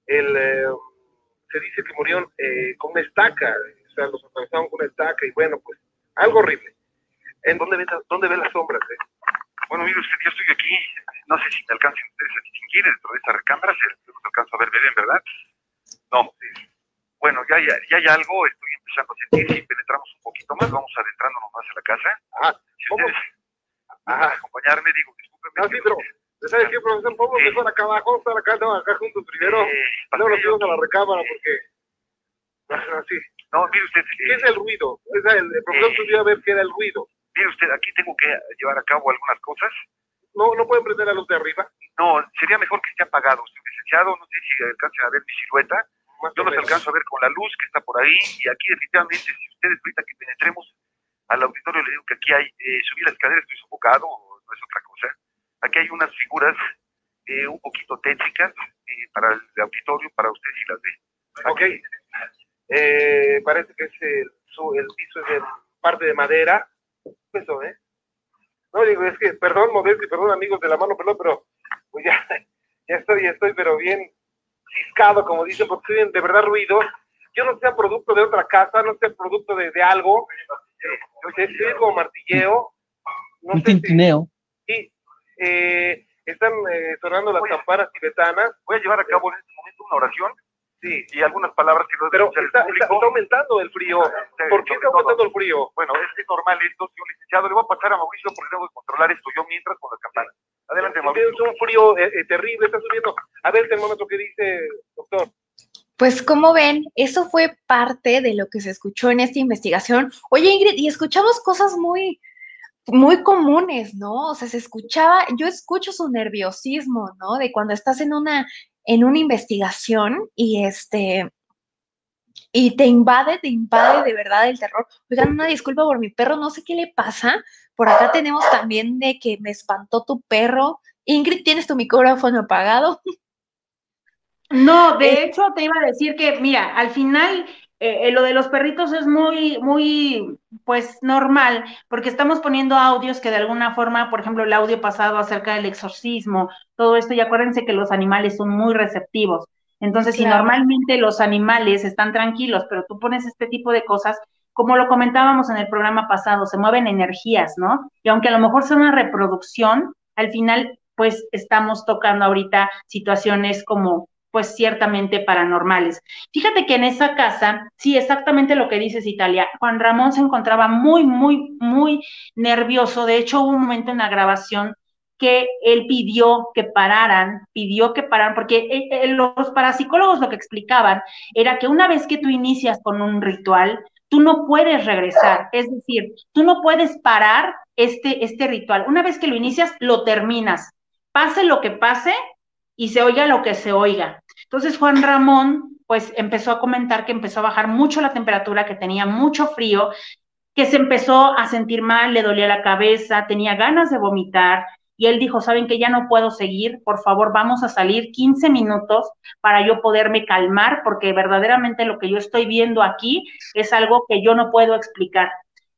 El, eh, se dice que murieron eh, con una estaca, o sea, los atravesaron con una estaca y bueno, pues algo horrible. ¿En dónde ven, dónde ven las sombras? eh? Bueno, mire usted, yo estoy aquí, no sé si me alcancen ustedes a distinguir dentro de esta recámara, se no se alcanzo a ver bien, ¿verdad? No. Bueno, ya, ya, ya hay algo, estoy empezando a sentir, si penetramos un poquito más, vamos adentrándonos más en la casa. Ah, si ustedes gustan acompañarme, digo, discúlpenme. Ah, sí, pero, ¿sabes qué, profesor? Podemos mejor acá abajo, estar acá, no, acá juntos primero, luego nos subimos a la recámara porque... Ah, sí. No, mire usted. ¿Qué es el ruido? Es el, el profesor subió a ver qué era el ruido. Mire usted, aquí tengo que llevar a cabo algunas cosas. No, no pueden prender la luz de arriba. No, sería mejor que esté apagado. Usted, licenciado, no sé si alcancen a ver mi silueta. Yo los alcanzo a ver con la luz que está por ahí. Y aquí, definitivamente, si ustedes ahorita que penetremos al auditorio, le digo que aquí hay, eh, subí la escalera, estoy sofocado, no es otra cosa. Aquí hay unas figuras eh, un poquito tétricas eh, para el auditorio, para usted si las ve. Ok. Eh, parece que es el, su- el piso es de parte de madera. Eso, ¿eh? No, digo, es que, perdón, Modesto, y perdón, amigos de la mano, perdón, pero pues ya, ya estoy, ya estoy, pero bien ciscado, como dicen, porque de verdad ruido. Yo no sea producto de otra casa, no sea producto de, de algo. Eh, Estoy como martilleo. No Un sé si, tintineo. sí, eh, están eh, sonando las campanas tibetanas. Voy a llevar a cabo en este momento una oración. Sí. Y algunas palabras que no Pero escuchar el está, público. está- está aumentando el frío. ¿Por qué está aumentando el frío? Bueno, es, es normal esto, señor licenciado. Le voy a pasar a Mauricio porque tengo que controlar esto yo mientras con las campanas. Adelante, Mauricio. Es un frío eh, eh, terrible, está subiendo. A ver el termómetro que dice, doctor. Pues como ven, eso fue parte de lo que se escuchó en esta investigación. Oye, Ingrid, y escuchamos cosas muy, muy comunes, ¿no? O sea, se escuchaba, yo escucho su nerviosismo, ¿no? De cuando estás en una, en una investigación y este, y te invade, te invade de verdad el terror. Oigan, una disculpa por mi perro, no sé qué le pasa. Por acá tenemos también de que me espantó tu perro. Ingrid, ¿tienes tu micrófono apagado? No, de hecho te iba a decir que, mira, al final eh, eh, lo de los perritos es muy, muy, pues normal, porque estamos poniendo audios que de alguna forma, por ejemplo, el audio pasado acerca del exorcismo, todo esto, y acuérdense que los animales son muy receptivos. Entonces, si normalmente los animales están tranquilos, pero tú pones este tipo de cosas, como lo comentábamos en el programa pasado, se mueven energías, ¿no? Y aunque a lo mejor sea una reproducción, al final, pues estamos tocando ahorita situaciones como pues ciertamente paranormales. Fíjate que en esa casa, sí, exactamente lo que dices, Italia, Juan Ramón se encontraba muy, muy, muy nervioso. De hecho, hubo un momento en la grabación que él pidió que pararan, pidió que pararan, porque eh, eh, los parapsicólogos lo que explicaban era que una vez que tú inicias con un ritual, tú no puedes regresar, es decir, tú no puedes parar este, este ritual. Una vez que lo inicias, lo terminas. Pase lo que pase y se oiga lo que se oiga. Entonces Juan Ramón, pues empezó a comentar que empezó a bajar mucho la temperatura, que tenía mucho frío, que se empezó a sentir mal, le dolía la cabeza, tenía ganas de vomitar, y él dijo, saben que ya no puedo seguir, por favor vamos a salir 15 minutos para yo poderme calmar, porque verdaderamente lo que yo estoy viendo aquí es algo que yo no puedo explicar.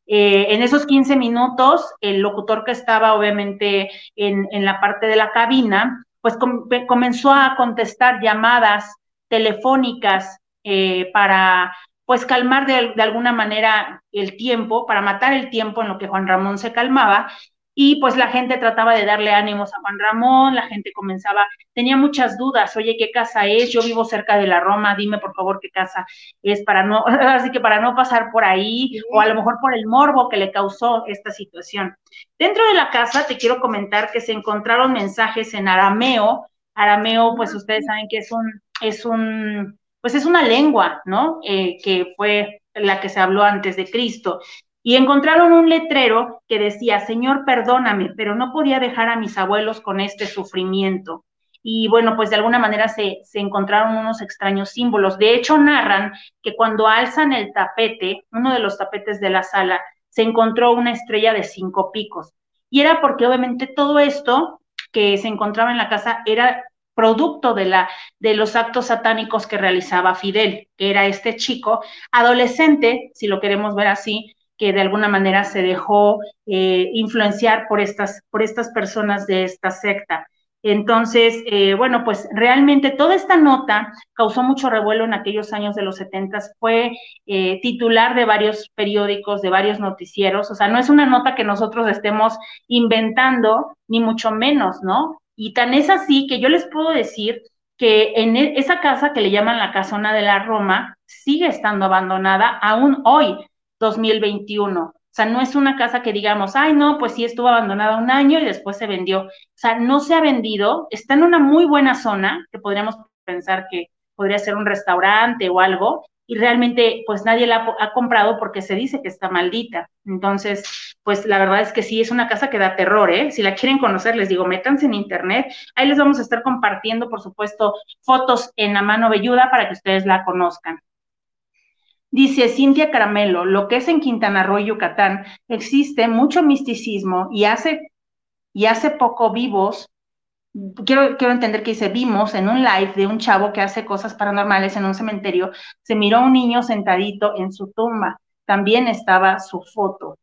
Eh, en esos 15 minutos, el locutor que estaba obviamente en, en la parte de la cabina, pues com comenzó a contestar llamadas telefónicas eh, para pues calmar de, de, alguna manera el tiempo, para matar el tiempo en lo que Juan Ramón se calmaba, y pues la gente trataba de darle ánimos a Juan Ramón, la gente comenzaba, tenía muchas dudas, oye, ¿qué casa es? Yo vivo cerca de la Roma, dime por favor qué casa es para no, así que para no pasar por ahí, o a lo mejor por el morbo que le causó esta situación. Dentro de la casa te quiero comentar que se encontraron mensajes en arameo, arameo, pues ustedes saben que es un, es un, pues es una lengua, ¿no? Eh, que fue la que se habló antes de Cristo y encontraron un letrero que decía, Señor, perdóname, pero no podía dejar a mis abuelos con este sufrimiento. Y bueno, pues de alguna manera se, se encontraron unos extraños símbolos. De hecho, narran que cuando alzan el tapete, uno de los tapetes de la sala, se encontró una estrella de cinco picos. Y era porque obviamente todo esto que se encontraba en la casa era producto de, la, de los actos satánicos que realizaba Fidel, que era este chico adolescente, si lo queremos ver así, que de alguna manera se dejó eh, influenciar por estas, por estas personas de esta secta. Entonces, eh, bueno, pues realmente toda esta nota causó mucho revuelo en aquellos años de los 70, fue eh, titular de varios periódicos, de varios noticieros, o sea, no es una nota que nosotros estemos inventando, ni mucho menos, ¿no? Y tan es así que yo les puedo decir que en e, esa casa que le llaman la casona de la Roma sigue estando abandonada aún hoy. 2021. O sea, no es una casa que digamos, ay, no, pues sí estuvo abandonada un año y después se vendió. O sea, no se ha vendido, está en una muy buena zona, que podríamos pensar que podría ser un restaurante o algo, y realmente pues nadie la ha comprado porque se dice que está maldita. Entonces, pues la verdad es que sí, es una casa que da terror, ¿eh? Si la quieren conocer, les digo, métanse en internet. Ahí les vamos a estar compartiendo, por supuesto, fotos en la mano velluda para que ustedes la conozcan. Dice Cintia Caramelo, lo que es en Quintana Roo, Yucatán, existe mucho misticismo y hace, y hace poco vivos, quiero, quiero entender que dice, vimos en un live de un chavo que hace cosas paranormales en un cementerio, se miró a un niño sentadito en su tumba, también estaba su foto.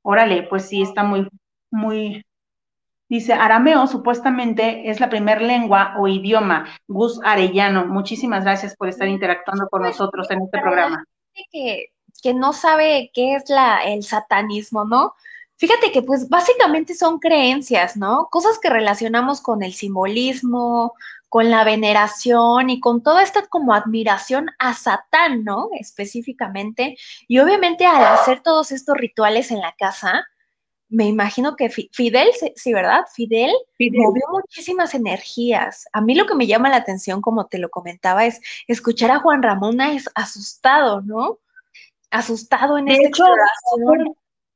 Órale, pues sí, está muy, muy, Dice, arameo supuestamente es la primer lengua o idioma. Gus Arellano, muchísimas gracias por estar interactuando con nosotros en este programa. Que, que no sabe qué es la, el satanismo, ¿no? Fíjate que pues básicamente son creencias, ¿no? Cosas que relacionamos con el simbolismo, con la veneración y con toda esta como admiración a Satán, ¿no? Específicamente. Y obviamente al hacer todos estos rituales en la casa, me imagino que Fidel, sí, ¿verdad? Fidel, movió muchísimas energías. A mí lo que me llama la atención, como te lo comentaba, es escuchar a Juan Ramón es asustado, ¿no? Asustado en de esta hecho,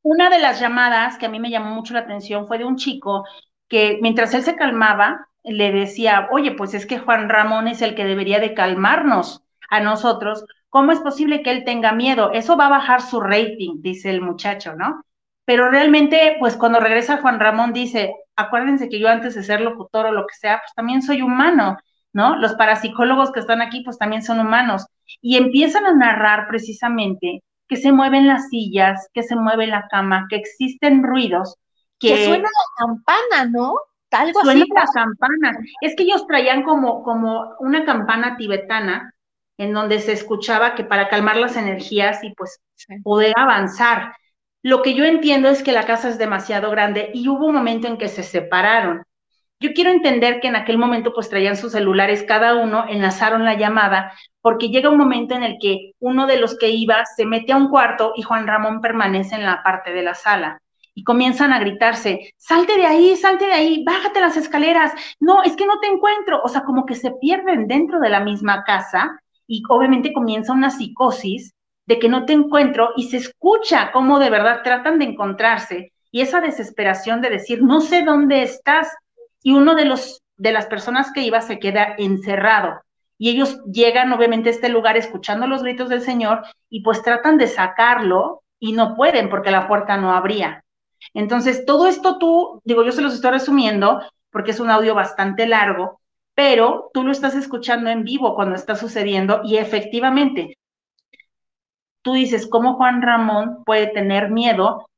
Una de las llamadas que a mí me llamó mucho la atención fue de un chico que mientras él se calmaba, le decía, oye, pues es que Juan Ramón es el que debería de calmarnos a nosotros. ¿Cómo es posible que él tenga miedo? Eso va a bajar su rating, dice el muchacho, ¿no? Pero realmente, pues cuando regresa Juan Ramón dice, acuérdense que yo antes de ser locutor o lo que sea, pues también soy humano, ¿no? Los parapsicólogos que están aquí, pues también son humanos. Y empiezan a narrar precisamente que se mueven las sillas, que se mueve la cama, que existen ruidos. Que, suena la campana, ¿no? Algo suena la campana. Es que ellos traían como, como una campana tibetana en donde se escuchaba que para calmar las energías y pues poder avanzar. Lo que yo entiendo es que la casa es demasiado grande y hubo un momento en que se separaron. Yo quiero entender que en aquel momento pues traían sus celulares cada uno, enlazaron la llamada, porque llega un momento en el que uno de los que iba se mete a un cuarto y Juan Ramón permanece en la parte de la sala. Y comienzan a gritarse, salte de ahí, salte de ahí, bájate las escaleras, no, es que no te encuentro. O sea, como que se pierden dentro de la misma casa y obviamente comienza una psicosis de que no te encuentro y se escucha cómo de verdad tratan de encontrarse y esa desesperación de decir, no sé dónde estás. Y uno de los de las personas que iba se queda encerrado y ellos llegan obviamente a este lugar escuchando los gritos del Señor y pues tratan de sacarlo y no pueden porque la puerta no abría. Entonces, todo esto tú, digo, yo se los estoy resumiendo porque es un audio bastante largo, pero tú lo estás escuchando en vivo cuando está sucediendo y efectivamente, tú dices, ¿cómo Juan Ramón puede tener miedo?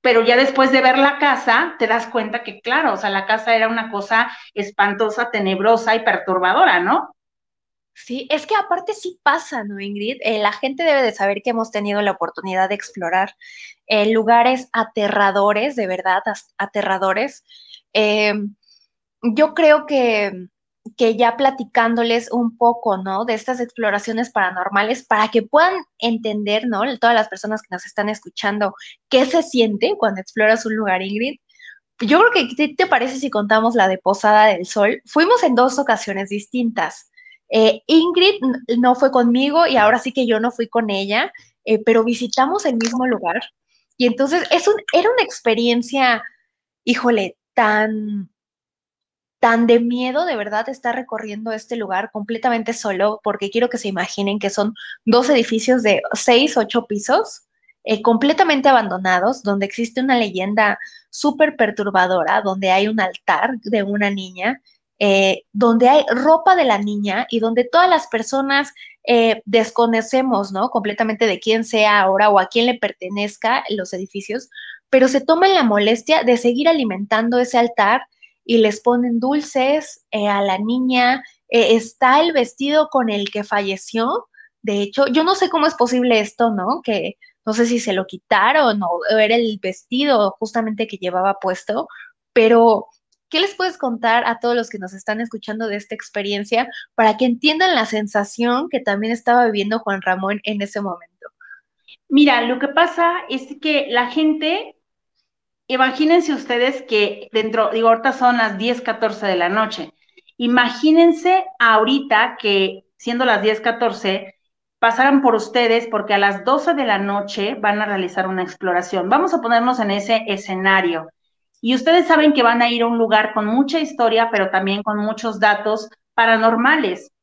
Pero ya después de ver la casa, te das cuenta que, claro, o sea, la casa era una cosa espantosa, tenebrosa y perturbadora, ¿no? Sí, es que aparte sí pasa, ¿no, Ingrid? Eh, la gente debe de saber que hemos tenido la oportunidad de explorar eh, lugares aterradores, de verdad, aterradores. Em, yo creo que, que ya platicándoles un poco, ¿no? De estas exploraciones paranormales para que puedan entender, ¿no? Todas las personas que nos están escuchando, qué se siente cuando exploras un lugar, Ingrid. Yo creo que, ¿qué te parece si contamos la de Posada del Sol? Fuimos en dos ocasiones distintas. Eh, Ingrid no fue conmigo y ahora sí que yo no fui con ella, eh, pero visitamos el mismo lugar. Y entonces es un, era una experiencia, híjole, tan, tan de miedo de verdad estar recorriendo este lugar completamente solo, porque quiero que se imaginen que son dos edificios de seis, ocho pisos, eh, completamente abandonados, donde existe una leyenda súper perturbadora, donde hay un altar de una niña eh, donde hay ropa de la niña y donde todas las personas eh, desconocemos, ¿no? Completamente de quién sea ahora o a quién le pertenezca los edificios, pero se toman la molestia de seguir alimentando ese altar y les ponen dulces eh, a la niña. está el vestido con el que falleció. De hecho, yo no sé cómo es posible esto, ¿no? Que no sé si se lo quitaron o era el vestido justamente que llevaba puesto, pero ¿Qué les puedes contar a todos los que nos están escuchando de esta experiencia para que entiendan la sensación que también estaba viviendo Juan Ramón en ese momento? Mira, lo que pasa es que la gente, imagínense ustedes que dentro, digo, ahorita son las 10, 14 de la noche. Imagínense ahorita que siendo las 10, 14, pasaran por ustedes porque a las 12 de la noche van a realizar una exploración. Vamos a ponernos en ese escenario. Y ustedes saben que van a ir a un lugar con mucha historia, pero también con muchos datos paranormales.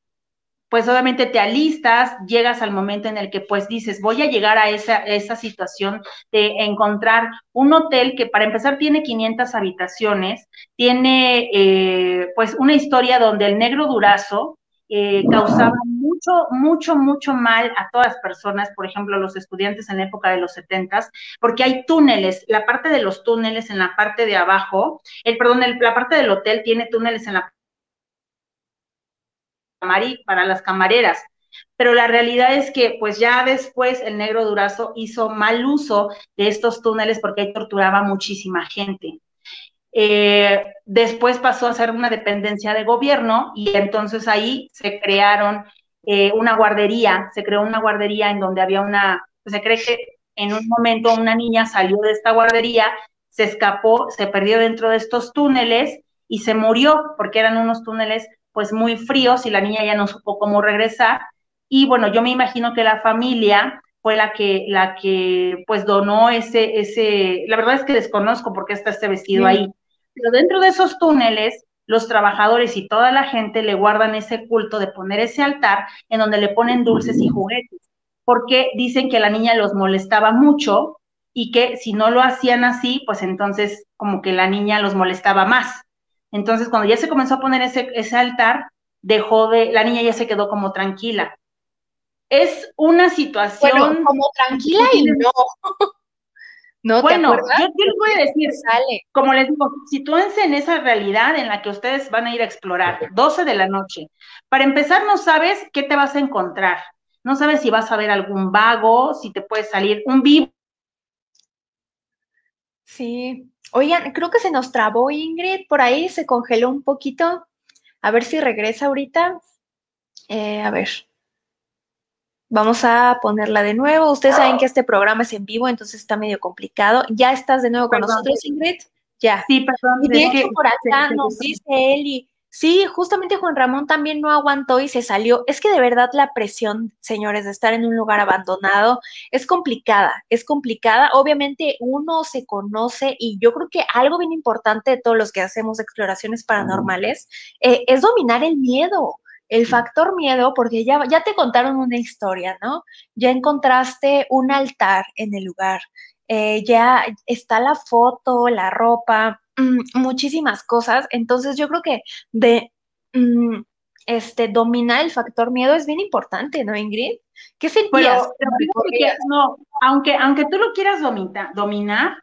Pues obviamente te alistas, llegas al momento en el que pues dices, voy a llegar a esa, esa situación de encontrar un hotel que para empezar tiene 500 habitaciones, tiene eh, pues una historia donde el negro durazo eh, causaba mucho, mucho, mucho mal a todas las personas, por ejemplo, los estudiantes en la época de los setentas, porque hay túneles, la parte de los túneles en la parte de abajo, el, perdón, la parte del hotel tiene túneles en la para las camareras, pero la realidad es que pues ya después el negro Durazo hizo mal uso de estos túneles porque torturaba muchísima gente. Eh, después pasó a ser una dependencia de gobierno y entonces ahí se crearon eh, una guardería, se creó una guardería en donde había una, pues, se cree que en un momento una niña salió de esta guardería, se escapó, se perdió dentro de estos túneles y se murió porque eran unos túneles pues muy fríos y la niña ya no supo cómo regresar. Y bueno, yo me imagino que la familia fue la que, la que pues donó ese, ese, la verdad es que desconozco por qué está este vestido ahí, pero dentro de esos túneles, los trabajadores y toda la gente le guardan ese culto de poner ese altar en donde le ponen dulces y juguetes, porque dicen que la niña los molestaba mucho y que si no lo hacían así, pues entonces como que la niña los molestaba más. Entonces, cuando ya se comenzó a poner ese, ese altar, dejó de, la niña ya se quedó como tranquila. Es una situación. Bueno, como tranquila y no. ¿No bueno, yo, les voy a decir, Sale. como les digo, sitúense en esa realidad en la que ustedes van a ir a explorar, 12 de la noche. Para empezar, no sabes qué te vas a encontrar. No sabes si vas a ver algún vago, si te puede salir un vivo. Sí. Oigan, creo que se nos trabó Ingrid, por ahí se congeló un poquito. A ver si regresa ahorita. Eh, a ver. Vamos a ponerla de nuevo. Ustedes saben que este programa es en vivo, entonces está medio complicado. ¿Ya estás de nuevo con nosotros, Ingrid? Ya. Sí, perdón. Y de hecho, por acá nos dice Eli, sí, justamente Juan Ramón también no aguantó y se salió. Es que de verdad la presión, señores, de estar en un lugar abandonado es complicada, es complicada. Obviamente uno se conoce y yo creo que algo bien importante de todos los que hacemos exploraciones paranormales eh, es dominar el miedo el factor miedo, porque ya, ya te contaron una historia, ¿no? Ya encontraste un altar en el lugar. eh, ya está la foto, la ropa, mm, muchísimas cosas. Entonces yo creo que de mm, este, dominar el factor miedo es bien importante, ¿no, Ingrid? ¿Qué sentías? Pero, que no, aunque, aunque tú lo quieras domina- dominar,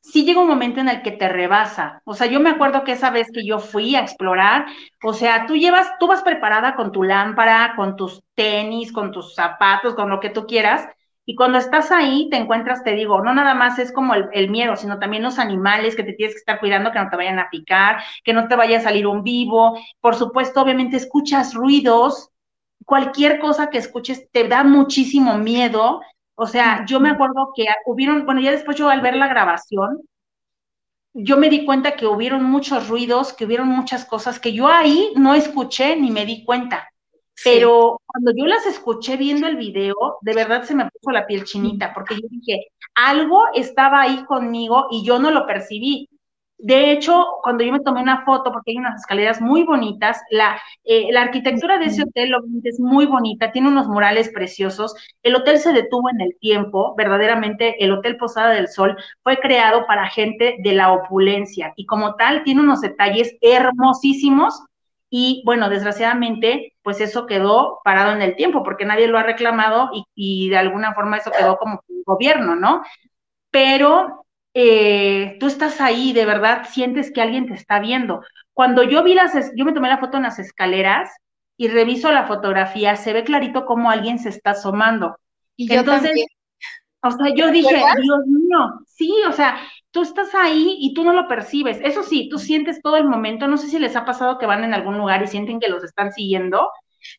sí llega un momento en el que te rebasa. O sea, yo me acuerdo que esa vez que yo fui a explorar, o sea, tú llevas, tú vas preparada con tu lámpara, con tus tenis, con tus zapatos, con lo que tú quieras, y cuando estás ahí te encuentras, te digo, no nada más es como el, el miedo, sino también los animales que te tienes que estar cuidando, que no te vayan a picar, que no te vaya a salir un vivo. Por supuesto, obviamente escuchas ruidos, cualquier cosa que escuches te da muchísimo miedo. O sea, yo me acuerdo que hubieron, bueno, ya después yo al ver la grabación, yo me di cuenta que hubieron muchos ruidos, que hubieron muchas cosas que yo ahí no escuché ni me di cuenta. Pero cuando yo las escuché viendo el video, de verdad se me puso la piel chinita, porque yo dije, algo estaba ahí conmigo y yo no lo percibí. De hecho, cuando yo me tomé una foto, porque hay unas escaleras muy bonitas, la, eh, la arquitectura de ese hotel obviamente es muy bonita, tiene unos murales preciosos. El hotel se detuvo en el tiempo, verdaderamente el Hotel Posada del Sol fue creado para gente de la opulencia y como tal tiene unos detalles hermosísimos y bueno, desgraciadamente, pues eso quedó parado en el tiempo porque nadie lo ha reclamado y, y de alguna forma eso quedó como gobierno, ¿no? Pero eh, tú estás ahí, de verdad sientes que alguien te está viendo. Cuando yo vi las, yo me tomé la foto en las escaleras y reviso la fotografía, se ve clarito cómo alguien se está asomando. Y yo Entonces, también. o sea, yo ¿Te dije? Dios mío, sí, o sea, tú estás ahí y tú no lo percibes. Eso sí, tú sientes todo el momento. No sé si les ha pasado que van en algún lugar y sienten que los están siguiendo.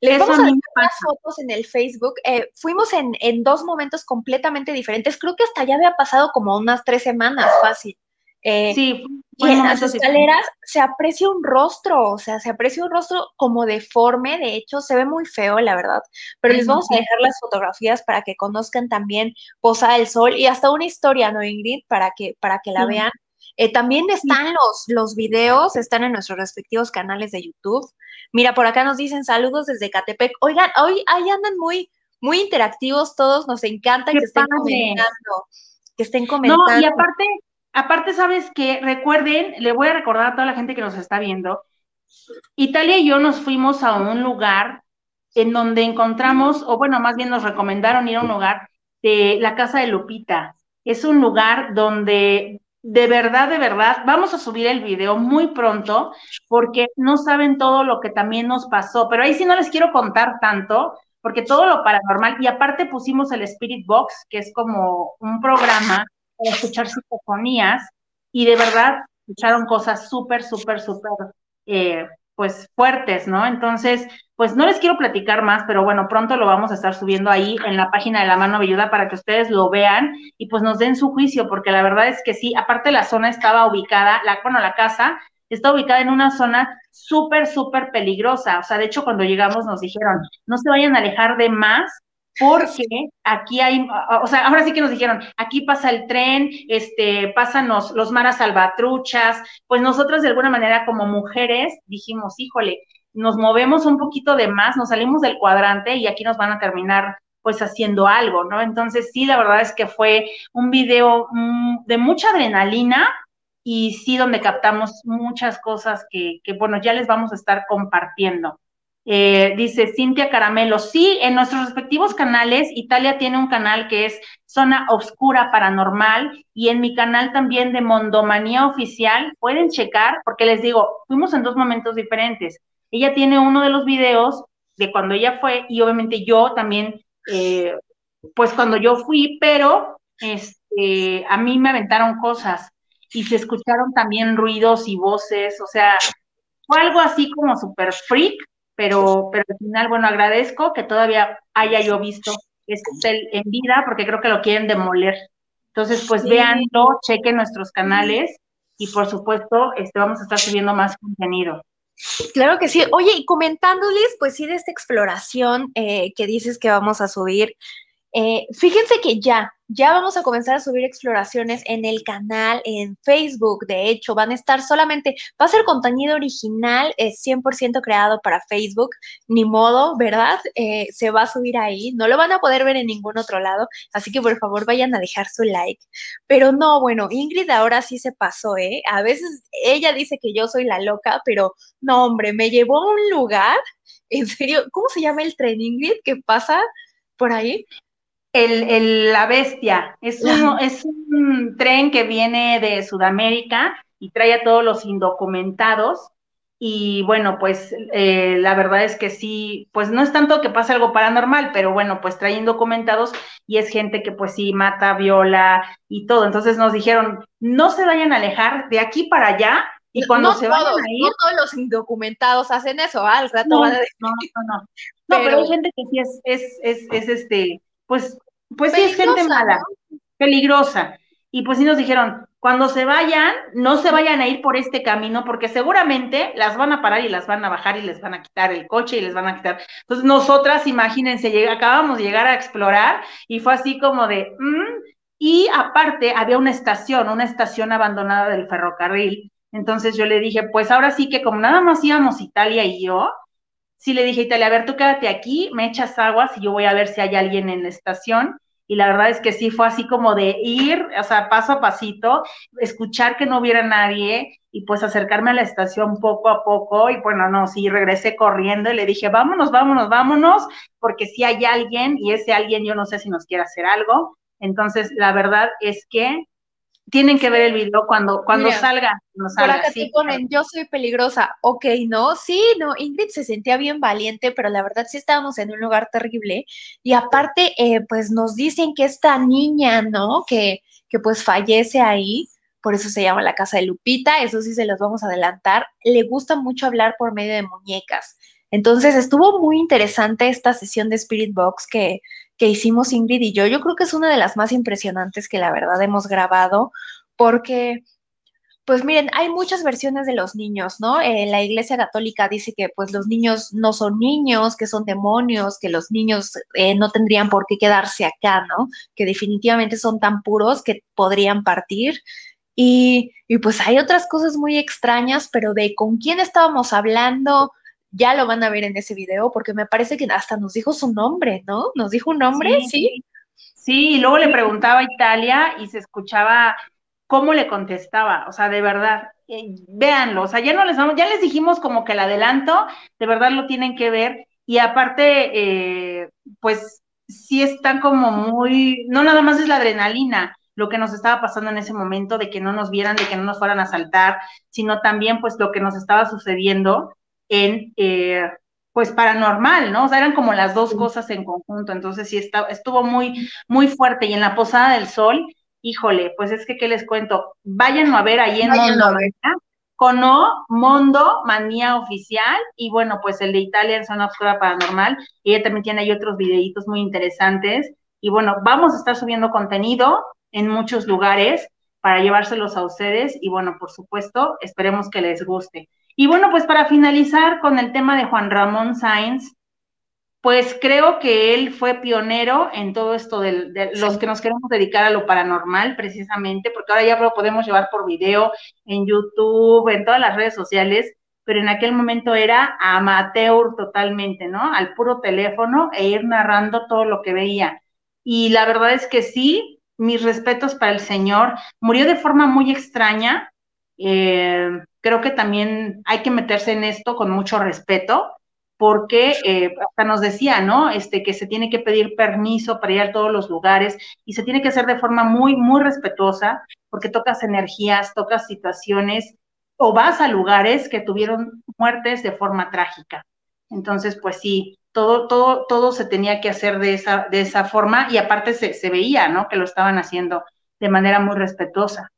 Les Eso vamos a dejar unas fotos en el Facebook. Eh, fuimos en, en dos momentos completamente diferentes. Creo que hasta ya había pasado como unas tres semanas, fácil. Eh, Sí, y en las escaleras se aprecia un rostro, o sea, se aprecia un rostro como deforme, de hecho, se ve muy feo, la verdad. Pero les vamos a dejar las fotografías para que conozcan también Posada del Sol y hasta una historia, ¿no, Ingrid? Para que, para que la Sí. vean. Eh, también están los, los videos, están en nuestros respectivos canales de YouTube. Mira, por acá nos dicen saludos desde Catepec. Oigan, hoy ahí andan muy, muy interactivos todos, nos encanta Qué que estén padre. comentando, que estén No, comentando. y aparte, aparte, sabes que recuerden, le voy a recordar a toda la gente que nos está viendo, Italia y yo nos fuimos a un lugar en donde encontramos, o bueno, más bien nos recomendaron ir a un lugar de la casa de Lupita. Es un lugar donde de verdad, de verdad, vamos a subir el video muy pronto porque no saben todo lo que también nos pasó, pero ahí sí no les quiero contar tanto porque todo lo paranormal, y aparte pusimos el Spirit Box, que es como un programa para escuchar psicofonías, y de verdad escucharon cosas súper, súper, súper, eh, pues fuertes, ¿no? Entonces, pues no les quiero platicar más, pero bueno, pronto lo vamos a estar subiendo ahí en la página de La Mano Velluda para que ustedes lo vean y pues nos den su juicio, porque la verdad es que sí, aparte la zona estaba ubicada, la, bueno, la casa está ubicada en una zona súper, súper peligrosa. O sea, de hecho, cuando llegamos nos dijeron, no se vayan a alejar de más porque aquí hay, o sea, ahora sí que nos dijeron, aquí pasa el tren, este, pasan los, los maras salvatruchas, pues nosotras de alguna manera como mujeres dijimos, híjole, nos movemos un poquito de más, nos salimos del cuadrante y aquí nos van a terminar pues haciendo algo, ¿no? Entonces sí, la verdad es que fue un video mm, de mucha adrenalina y sí donde captamos muchas cosas que, que bueno, ya les vamos a estar compartiendo. Eh, dice Cintia Caramelo, sí, en nuestros respectivos canales, Italia tiene un canal que es Zona Obscura Paranormal y en mi canal también de Mondomanía Oficial, pueden checar, porque les digo, fuimos en dos momentos diferentes. Ella tiene uno de los videos de cuando ella fue y obviamente yo también, eh, pues cuando yo fui, pero este, a mí me aventaron cosas y se escucharon también ruidos y voces, o sea, fue algo así como súper freak, pero, pero al final, bueno, agradezco que todavía haya yo visto este hotel en vida, porque creo que lo quieren demoler. Entonces, pues Sí. véanlo, chequen nuestros canales y por supuesto, este, vamos a estar subiendo más contenido. Claro que sí. Oye, y comentándoles, pues sí, de esta exploración eh, que dices que vamos a subir, Eh, fíjense que ya, ya vamos a comenzar a subir exploraciones en el canal, en Facebook, de hecho, van a estar solamente, va a ser contenido original, es 100% creado para Facebook, ni modo, ¿verdad? Eh, se va a subir ahí, no lo van a poder ver en ningún otro lado, así que por favor vayan a dejar su like. Pero no, bueno, Ingrid ahora sí se pasó, ¿eh? A veces ella dice que yo soy la loca, pero no, hombre, me llevó a un lugar, en serio, ¿cómo se llama el tren, Ingrid, que pasa por ahí? El, el, la bestia es un, es un tren que viene de Sudamérica y trae a todos los indocumentados. Y bueno, pues eh, la verdad es que sí, pues no es tanto que pase algo paranormal, pero bueno, pues trae indocumentados y es gente que pues sí mata, viola y todo. Entonces nos dijeron, no se vayan a alejar de aquí para allá y cuando no se todos, vayan a ir. No todos los indocumentados hacen eso, ¿ah? al rato No, van a decir. no, no, no. No, pero, Pero- hay gente que sí es, es, es, es este, pues, pues sí es gente mala, peligrosa. Y pues sí nos dijeron, cuando se vayan, no se vayan a ir por este camino, porque seguramente las van a parar y las van a bajar y les van a quitar el coche y les van a quitar. Entonces, nosotras, imagínense, lleg- acabamos de llegar a explorar y fue así como de, "Mm", y aparte había una estación, una estación abandonada del ferrocarril. Entonces yo le dije, pues ahora sí que como nada más íbamos Italia y yo, sí le dije Italia, a ver, tú quédate aquí, me echas aguas y yo voy a ver si hay alguien en la estación. Y la verdad es que sí fue así como de ir, o sea, paso a pasito, escuchar que no hubiera nadie y pues acercarme a la estación poco a poco. Y bueno, no, sí, regresé corriendo y le dije, vámonos, vámonos, vámonos, porque si hay alguien y ese alguien yo no sé si nos quiere hacer algo. Entonces, la verdad es que tienen que ver el video cuando, cuando Mira, salga, Por acá sí, te ponen, yo soy peligrosa. Ok, no, sí, no, Ingrid se sentía bien valiente, pero la verdad sí estábamos en un lugar terrible. Y aparte, eh, pues nos dicen que esta niña, ¿no? Que, que pues fallece ahí, por eso se llama la casa de Lupita, eso sí se los vamos a adelantar. Le gusta mucho hablar por medio de muñecas. Entonces estuvo muy interesante esta sesión de Spirit Box que, que hicimos Ingrid y yo. Yo creo que es una de las más impresionantes que la verdad hemos grabado, porque pues miren, hay muchas versiones de los niños, ¿no? Eh, la Iglesia Católica dice que pues los niños no son niños, que son demonios, que los niños eh, no tendrían por qué quedarse acá, ¿no? Que definitivamente son tan puros que podrían partir. Y, y pues hay otras cosas muy extrañas, pero de con quién estábamos hablando, ya lo van a ver en ese video, porque me parece que hasta nos dijo su nombre, ¿no? Nos dijo un nombre, ¿sí? Sí, Sí, y luego le preguntaba a Italia y se escuchaba cómo le contestaba, o sea, de verdad, eh, véanlo, o sea, ya no les vamos, ya les dijimos como que el adelanto, de verdad lo tienen que ver, y aparte, eh, pues sí están como muy, no nada más es la adrenalina, lo que nos estaba pasando en ese momento, de que no nos vieran, de que no nos fueran a saltar, sino también pues lo que nos estaba sucediendo en, eh, pues paranormal, ¿no? O sea, eran como las dos cosas en conjunto, entonces sí está, estuvo muy, muy fuerte, y en la Posada del Sol, híjole, pues es que, ¿qué les cuento? Váyanlo a ver ahí en Váyanlo Mondo Cono, Mondo Manía Oficial, y bueno, pues el de Italia en Zona Oscura Paranormal, ella también tiene ahí otros videitos muy interesantes, y bueno, vamos a estar subiendo contenido en muchos lugares para llevárselos a ustedes, y bueno, por supuesto, esperemos que les guste. Y bueno, pues para finalizar con el tema de Juan Ramón Sáenz, pues creo que él fue pionero en todo esto de, de los que nos queremos dedicar a lo paranormal, precisamente, porque ahora ya lo podemos llevar por video en YouTube, en todas las redes sociales, pero en aquel momento era amateur totalmente, ¿no? Al puro teléfono e ir narrando todo lo que veía. Y la verdad es que sí, mis respetos para el señor. Murió de forma muy extraña. Eh, creo que también hay que meterse en esto con mucho respeto porque eh, hasta nos decía, ¿no? Este, que se tiene que pedir permiso para ir a todos los lugares y se tiene que hacer de forma muy, muy respetuosa, porque tocas energías, tocas situaciones o vas a lugares que tuvieron muertes de forma trágica. Entonces, pues sí, todo, todo, todo se tenía que hacer de esa, de esa forma y aparte se, se veía, ¿no? Que lo estaban haciendo de manera muy respetuosa.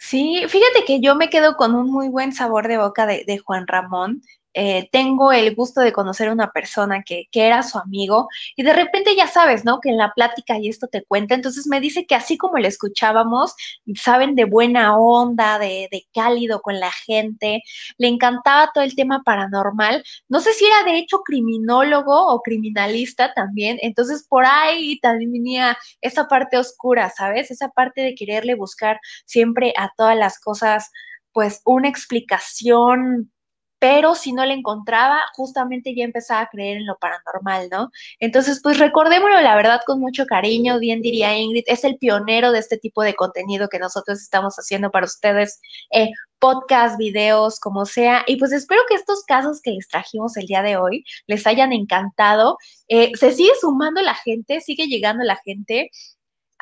Sí, fíjate que yo me quedo con un muy buen sabor de boca de, de Juan Ramón. Eh, tengo el gusto de conocer a una persona que, que, era su amigo y de repente ya sabes, ¿no? Que en la plática y esto te cuenta, entonces me dice que así como le escuchábamos, saben de buena onda, de, de cálido con la gente, le encantaba todo el tema paranormal, no sé si era de hecho criminólogo o criminalista también, entonces por ahí también venía esa parte oscura, ¿sabes? Esa parte de quererle buscar siempre a todas las cosas pues una explicación pero si no le encontraba, justamente ya empezaba a creer en lo paranormal, ¿no? Entonces, pues recordémoslo, la verdad, con mucho cariño, bien diría Ingrid, es el pionero de este tipo de contenido que nosotros estamos haciendo para ustedes, eh, podcast, videos, como sea, y pues espero que estos casos que les trajimos el día de hoy les hayan encantado. Eh, se sigue sumando la gente, sigue llegando la gente.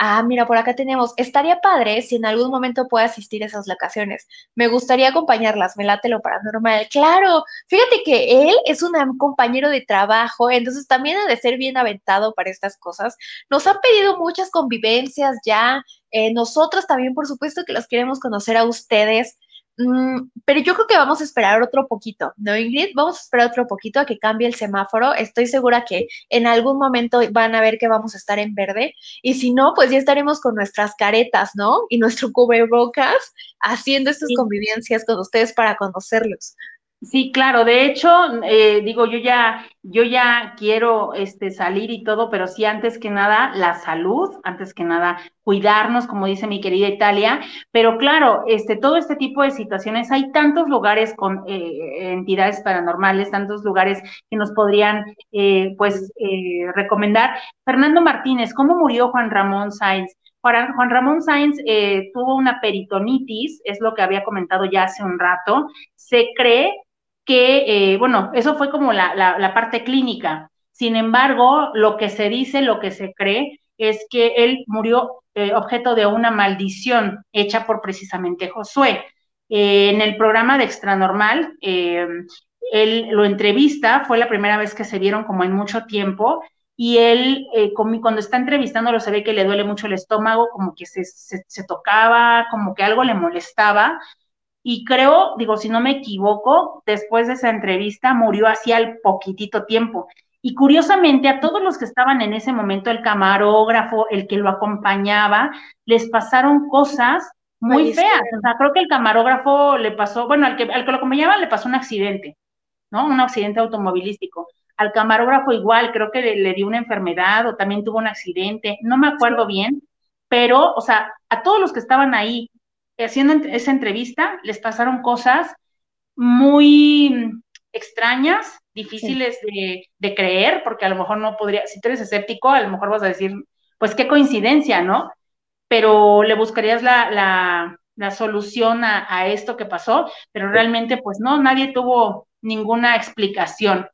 Ah, mira, por acá tenemos, estaría padre si en algún momento puede asistir a esas locaciones. Me gustaría acompañarlas, me late lo paranormal. Claro, fíjate que él es un compañero de trabajo, entonces también ha de ser bien aventado para estas cosas. Nos han pedido muchas convivencias ya. Eh, nosotros también, por supuesto, que los queremos conocer a ustedes. Mm, pero yo creo que vamos a esperar otro poquito, ¿no, Ingrid? Vamos a esperar otro poquito a que cambie el semáforo. Estoy segura que en algún momento van a ver que vamos a estar en verde. Y si no, pues ya estaremos con nuestras caretas, ¿no? Y nuestro cubrebocas haciendo estas convivencias con ustedes para conocerlos. Sí, claro. De hecho, eh, digo, yo ya, yo ya quiero este, salir y todo, pero sí, antes que nada, la salud, antes que nada, cuidarnos, como dice mi querida Italia. Pero claro, este, todo este tipo de situaciones, hay tantos lugares con eh, entidades paranormales, tantos lugares que nos podrían, eh, pues, recomendar. Fernando Martínez, ¿cómo murió Juan Ramón Sáenz? Juan Ramón Sáenz tuvo una peritonitis, es lo que había comentado ya hace un rato. Se cree que, eh, bueno, eso fue como la, la, parte clínica. Sin embargo, lo que se dice, lo que se cree, es que él murió eh, objeto de una maldición hecha por precisamente Josué. Eh, en el programa de Extranormal, él lo entrevista, fue la primera vez que se vieron como en mucho tiempo, y él, cuando está entrevistándolo, se ve que le duele mucho el estómago, como que se, se tocaba, como que algo le molestaba, y creo, digo, si no me equivoco, después de esa entrevista murió hacía el poquitito tiempo. Y curiosamente a todos los que estaban en ese momento, el camarógrafo, el que lo acompañaba, les pasaron cosas muy feas. O sea, creo que el camarógrafo le pasó, bueno, al que, al que lo acompañaba le pasó un accidente, ¿no? Un accidente automovilístico. Al camarógrafo igual, creo que le, le dio una enfermedad o también tuvo un accidente, no me acuerdo bien, pero, o sea, a todos los que estaban ahí, haciendo esa entrevista, les pasaron cosas muy extrañas, difíciles de, creer, porque a lo mejor no podría, si tú eres escéptico, a lo mejor vas a decir, pues qué coincidencia, ¿no? Pero le buscarías la, solución a, a, esto que pasó, pero realmente pues no, nadie tuvo ninguna explicación.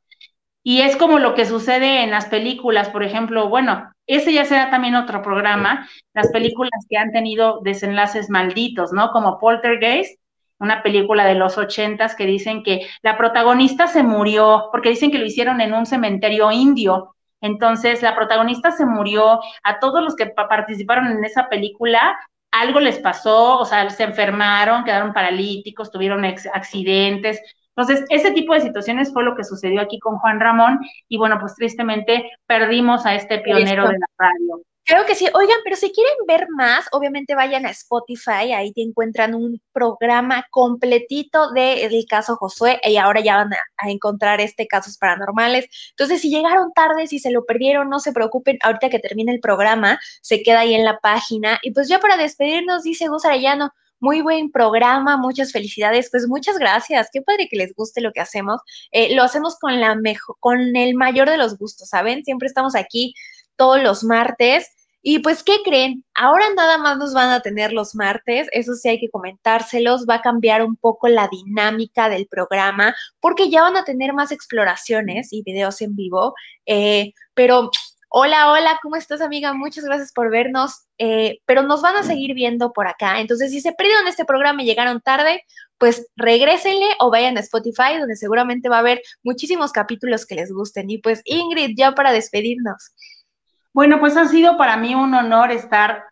Y es como lo que sucede en las películas, por ejemplo, bueno, ese ya será también otro programa, las películas que han tenido desenlaces malditos, ¿no? Como Poltergeist, una película de los ochentas que dicen que la protagonista se murió, porque dicen que lo hicieron en un cementerio indio. Entonces, la protagonista se murió, a todos los que participaron en esa película, algo les pasó, o sea, se enfermaron, quedaron paralíticos, tuvieron accidentes, entonces, ese tipo de situaciones fue lo que sucedió aquí con Juan Ramón y bueno, pues tristemente perdimos a este pionero de la radio. Creo que sí. Oigan, pero si quieren ver más, obviamente vayan a Spotify, ahí te encuentran un programa completito del de caso Josué y ahora ya van a, encontrar este casos paranormales. Entonces, si llegaron tarde, si se lo perdieron, no se preocupen, ahorita que termine el programa, se queda ahí en la página. Y pues ya para despedirnos, dice Gus Arellano, muy buen programa, muchas felicidades. Pues muchas gracias. Qué padre que les guste lo que hacemos. Eh, lo hacemos con, la mejor, con el mayor de los gustos, ¿saben? Siempre estamos aquí todos los martes. Y pues, ¿qué creen? Ahora nada más nos van a tener los martes, eso sí hay que comentárselos, va a cambiar un poco la dinámica del programa, porque ya van a tener más exploraciones y videos en vivo, eh, pero Hola, hola, ¿cómo estás amiga? Muchas gracias por vernos, eh, pero nos van a seguir viendo por acá. Entonces, si se perdieron este programa y llegaron tarde, pues regrésenle o vayan a Spotify, donde seguramente va a haber muchísimos capítulos que les gusten. Y pues, Ingrid, ya para despedirnos. Bueno, pues ha sido para mí un honor estar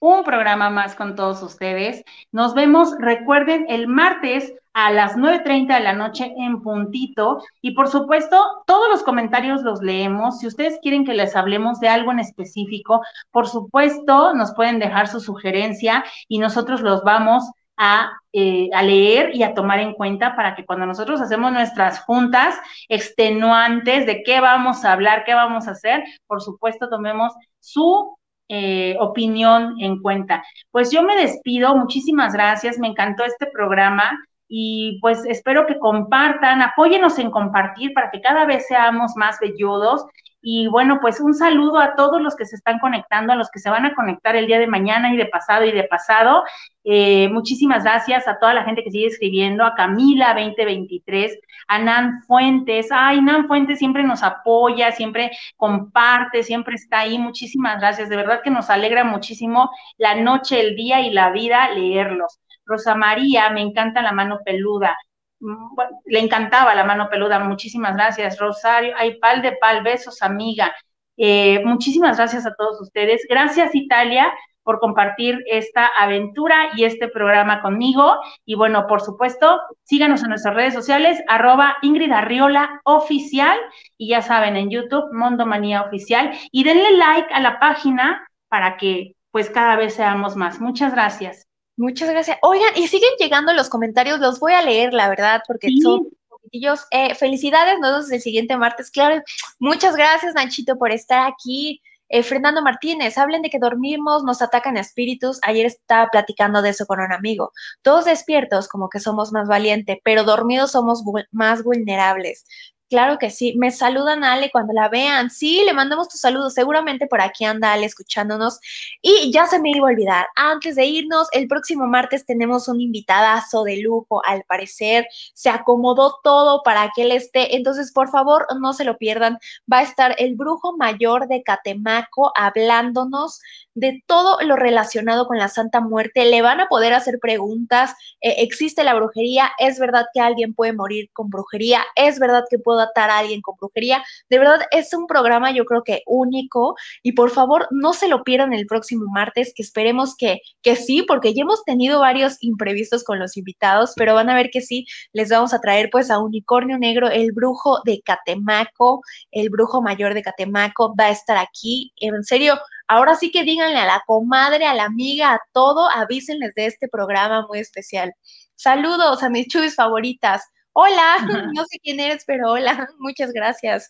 un programa más con todos ustedes. Nos vemos, recuerden, el martes a las 9.30 de la noche en puntito. Y por supuesto, todos los comentarios los leemos. Si ustedes quieren que les hablemos de algo en específico, por supuesto, nos pueden dejar su sugerencia y nosotros los vamos a, eh, a, leer y a tomar en cuenta para que cuando nosotros hacemos nuestras juntas extenuantes de qué vamos a hablar, qué vamos a hacer, por supuesto tomemos su eh, opinión en cuenta. Pues yo me despido, muchísimas gracias, me encantó este programa y pues espero que compartan, apóyenos en compartir para que cada vez seamos más velludos. Y bueno, pues un saludo a todos los que se están conectando, a los que se van a conectar el día de mañana y de pasado y de pasado. Eh, muchísimas gracias a toda la gente que sigue escribiendo, a Camila 2023, a Nan Fuentes. Ay, Nan Fuentes siempre nos apoya, siempre comparte, siempre está ahí. Muchísimas gracias. De verdad que nos alegra muchísimo la noche, el día y la vida leerlos. Rosa María, me encanta la mano peluda. Mm, le encantaba la mano peluda, muchísimas gracias. Rosario, ay, pal de pal, besos, amiga. Eh, muchísimas gracias a todos ustedes. Gracias, Italia, por compartir esta aventura y este programa conmigo. Y bueno, por supuesto, síganos en nuestras redes sociales, arroba Ingrid Arriola Oficial, y ya saben, en YouTube, Mondo Manía Oficial, y denle like a la página para que pues cada vez seamos más. Muchas gracias. Muchas gracias. Oigan, y siguen llegando los comentarios, los voy a leer, la verdad, porque son poquitillos. Eh, felicidades, nos vemos el siguiente martes, claro. Muchas gracias, Nachito, por estar aquí. Eh, Fernando Martínez, hablen de que dormimos, nos atacan espíritus. Ayer estaba platicando de eso con un amigo. Todos despiertos, como que somos más valientes, pero dormidos somos más vulnerables. Claro que sí. Me saludan Ale cuando la vean. Sí, le mandamos tu saludo. Seguramente por aquí anda Ale escuchándonos. Y ya se me iba a olvidar. Antes de irnos, el próximo martes tenemos un invitadazo de lujo. Al parecer, se acomodó todo para que él esté. Entonces, por favor, no se lo pierdan. Va a estar el brujo mayor de Catemaco hablándonos de todo lo relacionado con la Santa Muerte. Le van a poder hacer preguntas. Eh, ¿Existe la brujería? ¿Es verdad que alguien puede morir con brujería? ¿Es verdad que atar a alguien con brujería? De verdad, es un programa yo creo que único y por favor no se lo pierdan el próximo martes, que esperemos que, que sí, porque ya hemos tenido varios imprevistos con los invitados, pero van a ver que sí, les vamos a traer pues a Unicornio Negro, el brujo de Catemaco, el brujo mayor de Catemaco, va a estar aquí. En serio, Ahora sí que díganle a la comadre, a la amiga, a todo, avísenles de este programa muy especial. Saludos a mis chubis favoritas. Hola, no sé quién eres, pero hola, muchas gracias.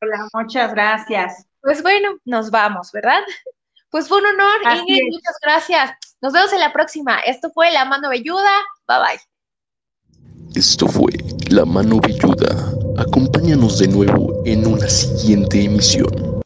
Hola, muchas gracias. Pues bueno, nos vamos, ¿verdad? Pues fue un honor, Ingrid, muchas gracias. Nos vemos en la próxima. Esto fue La Mano Velluda. Bye bye. Esto fue La Mano Velluda. Acompáñanos de nuevo en una siguiente emisión.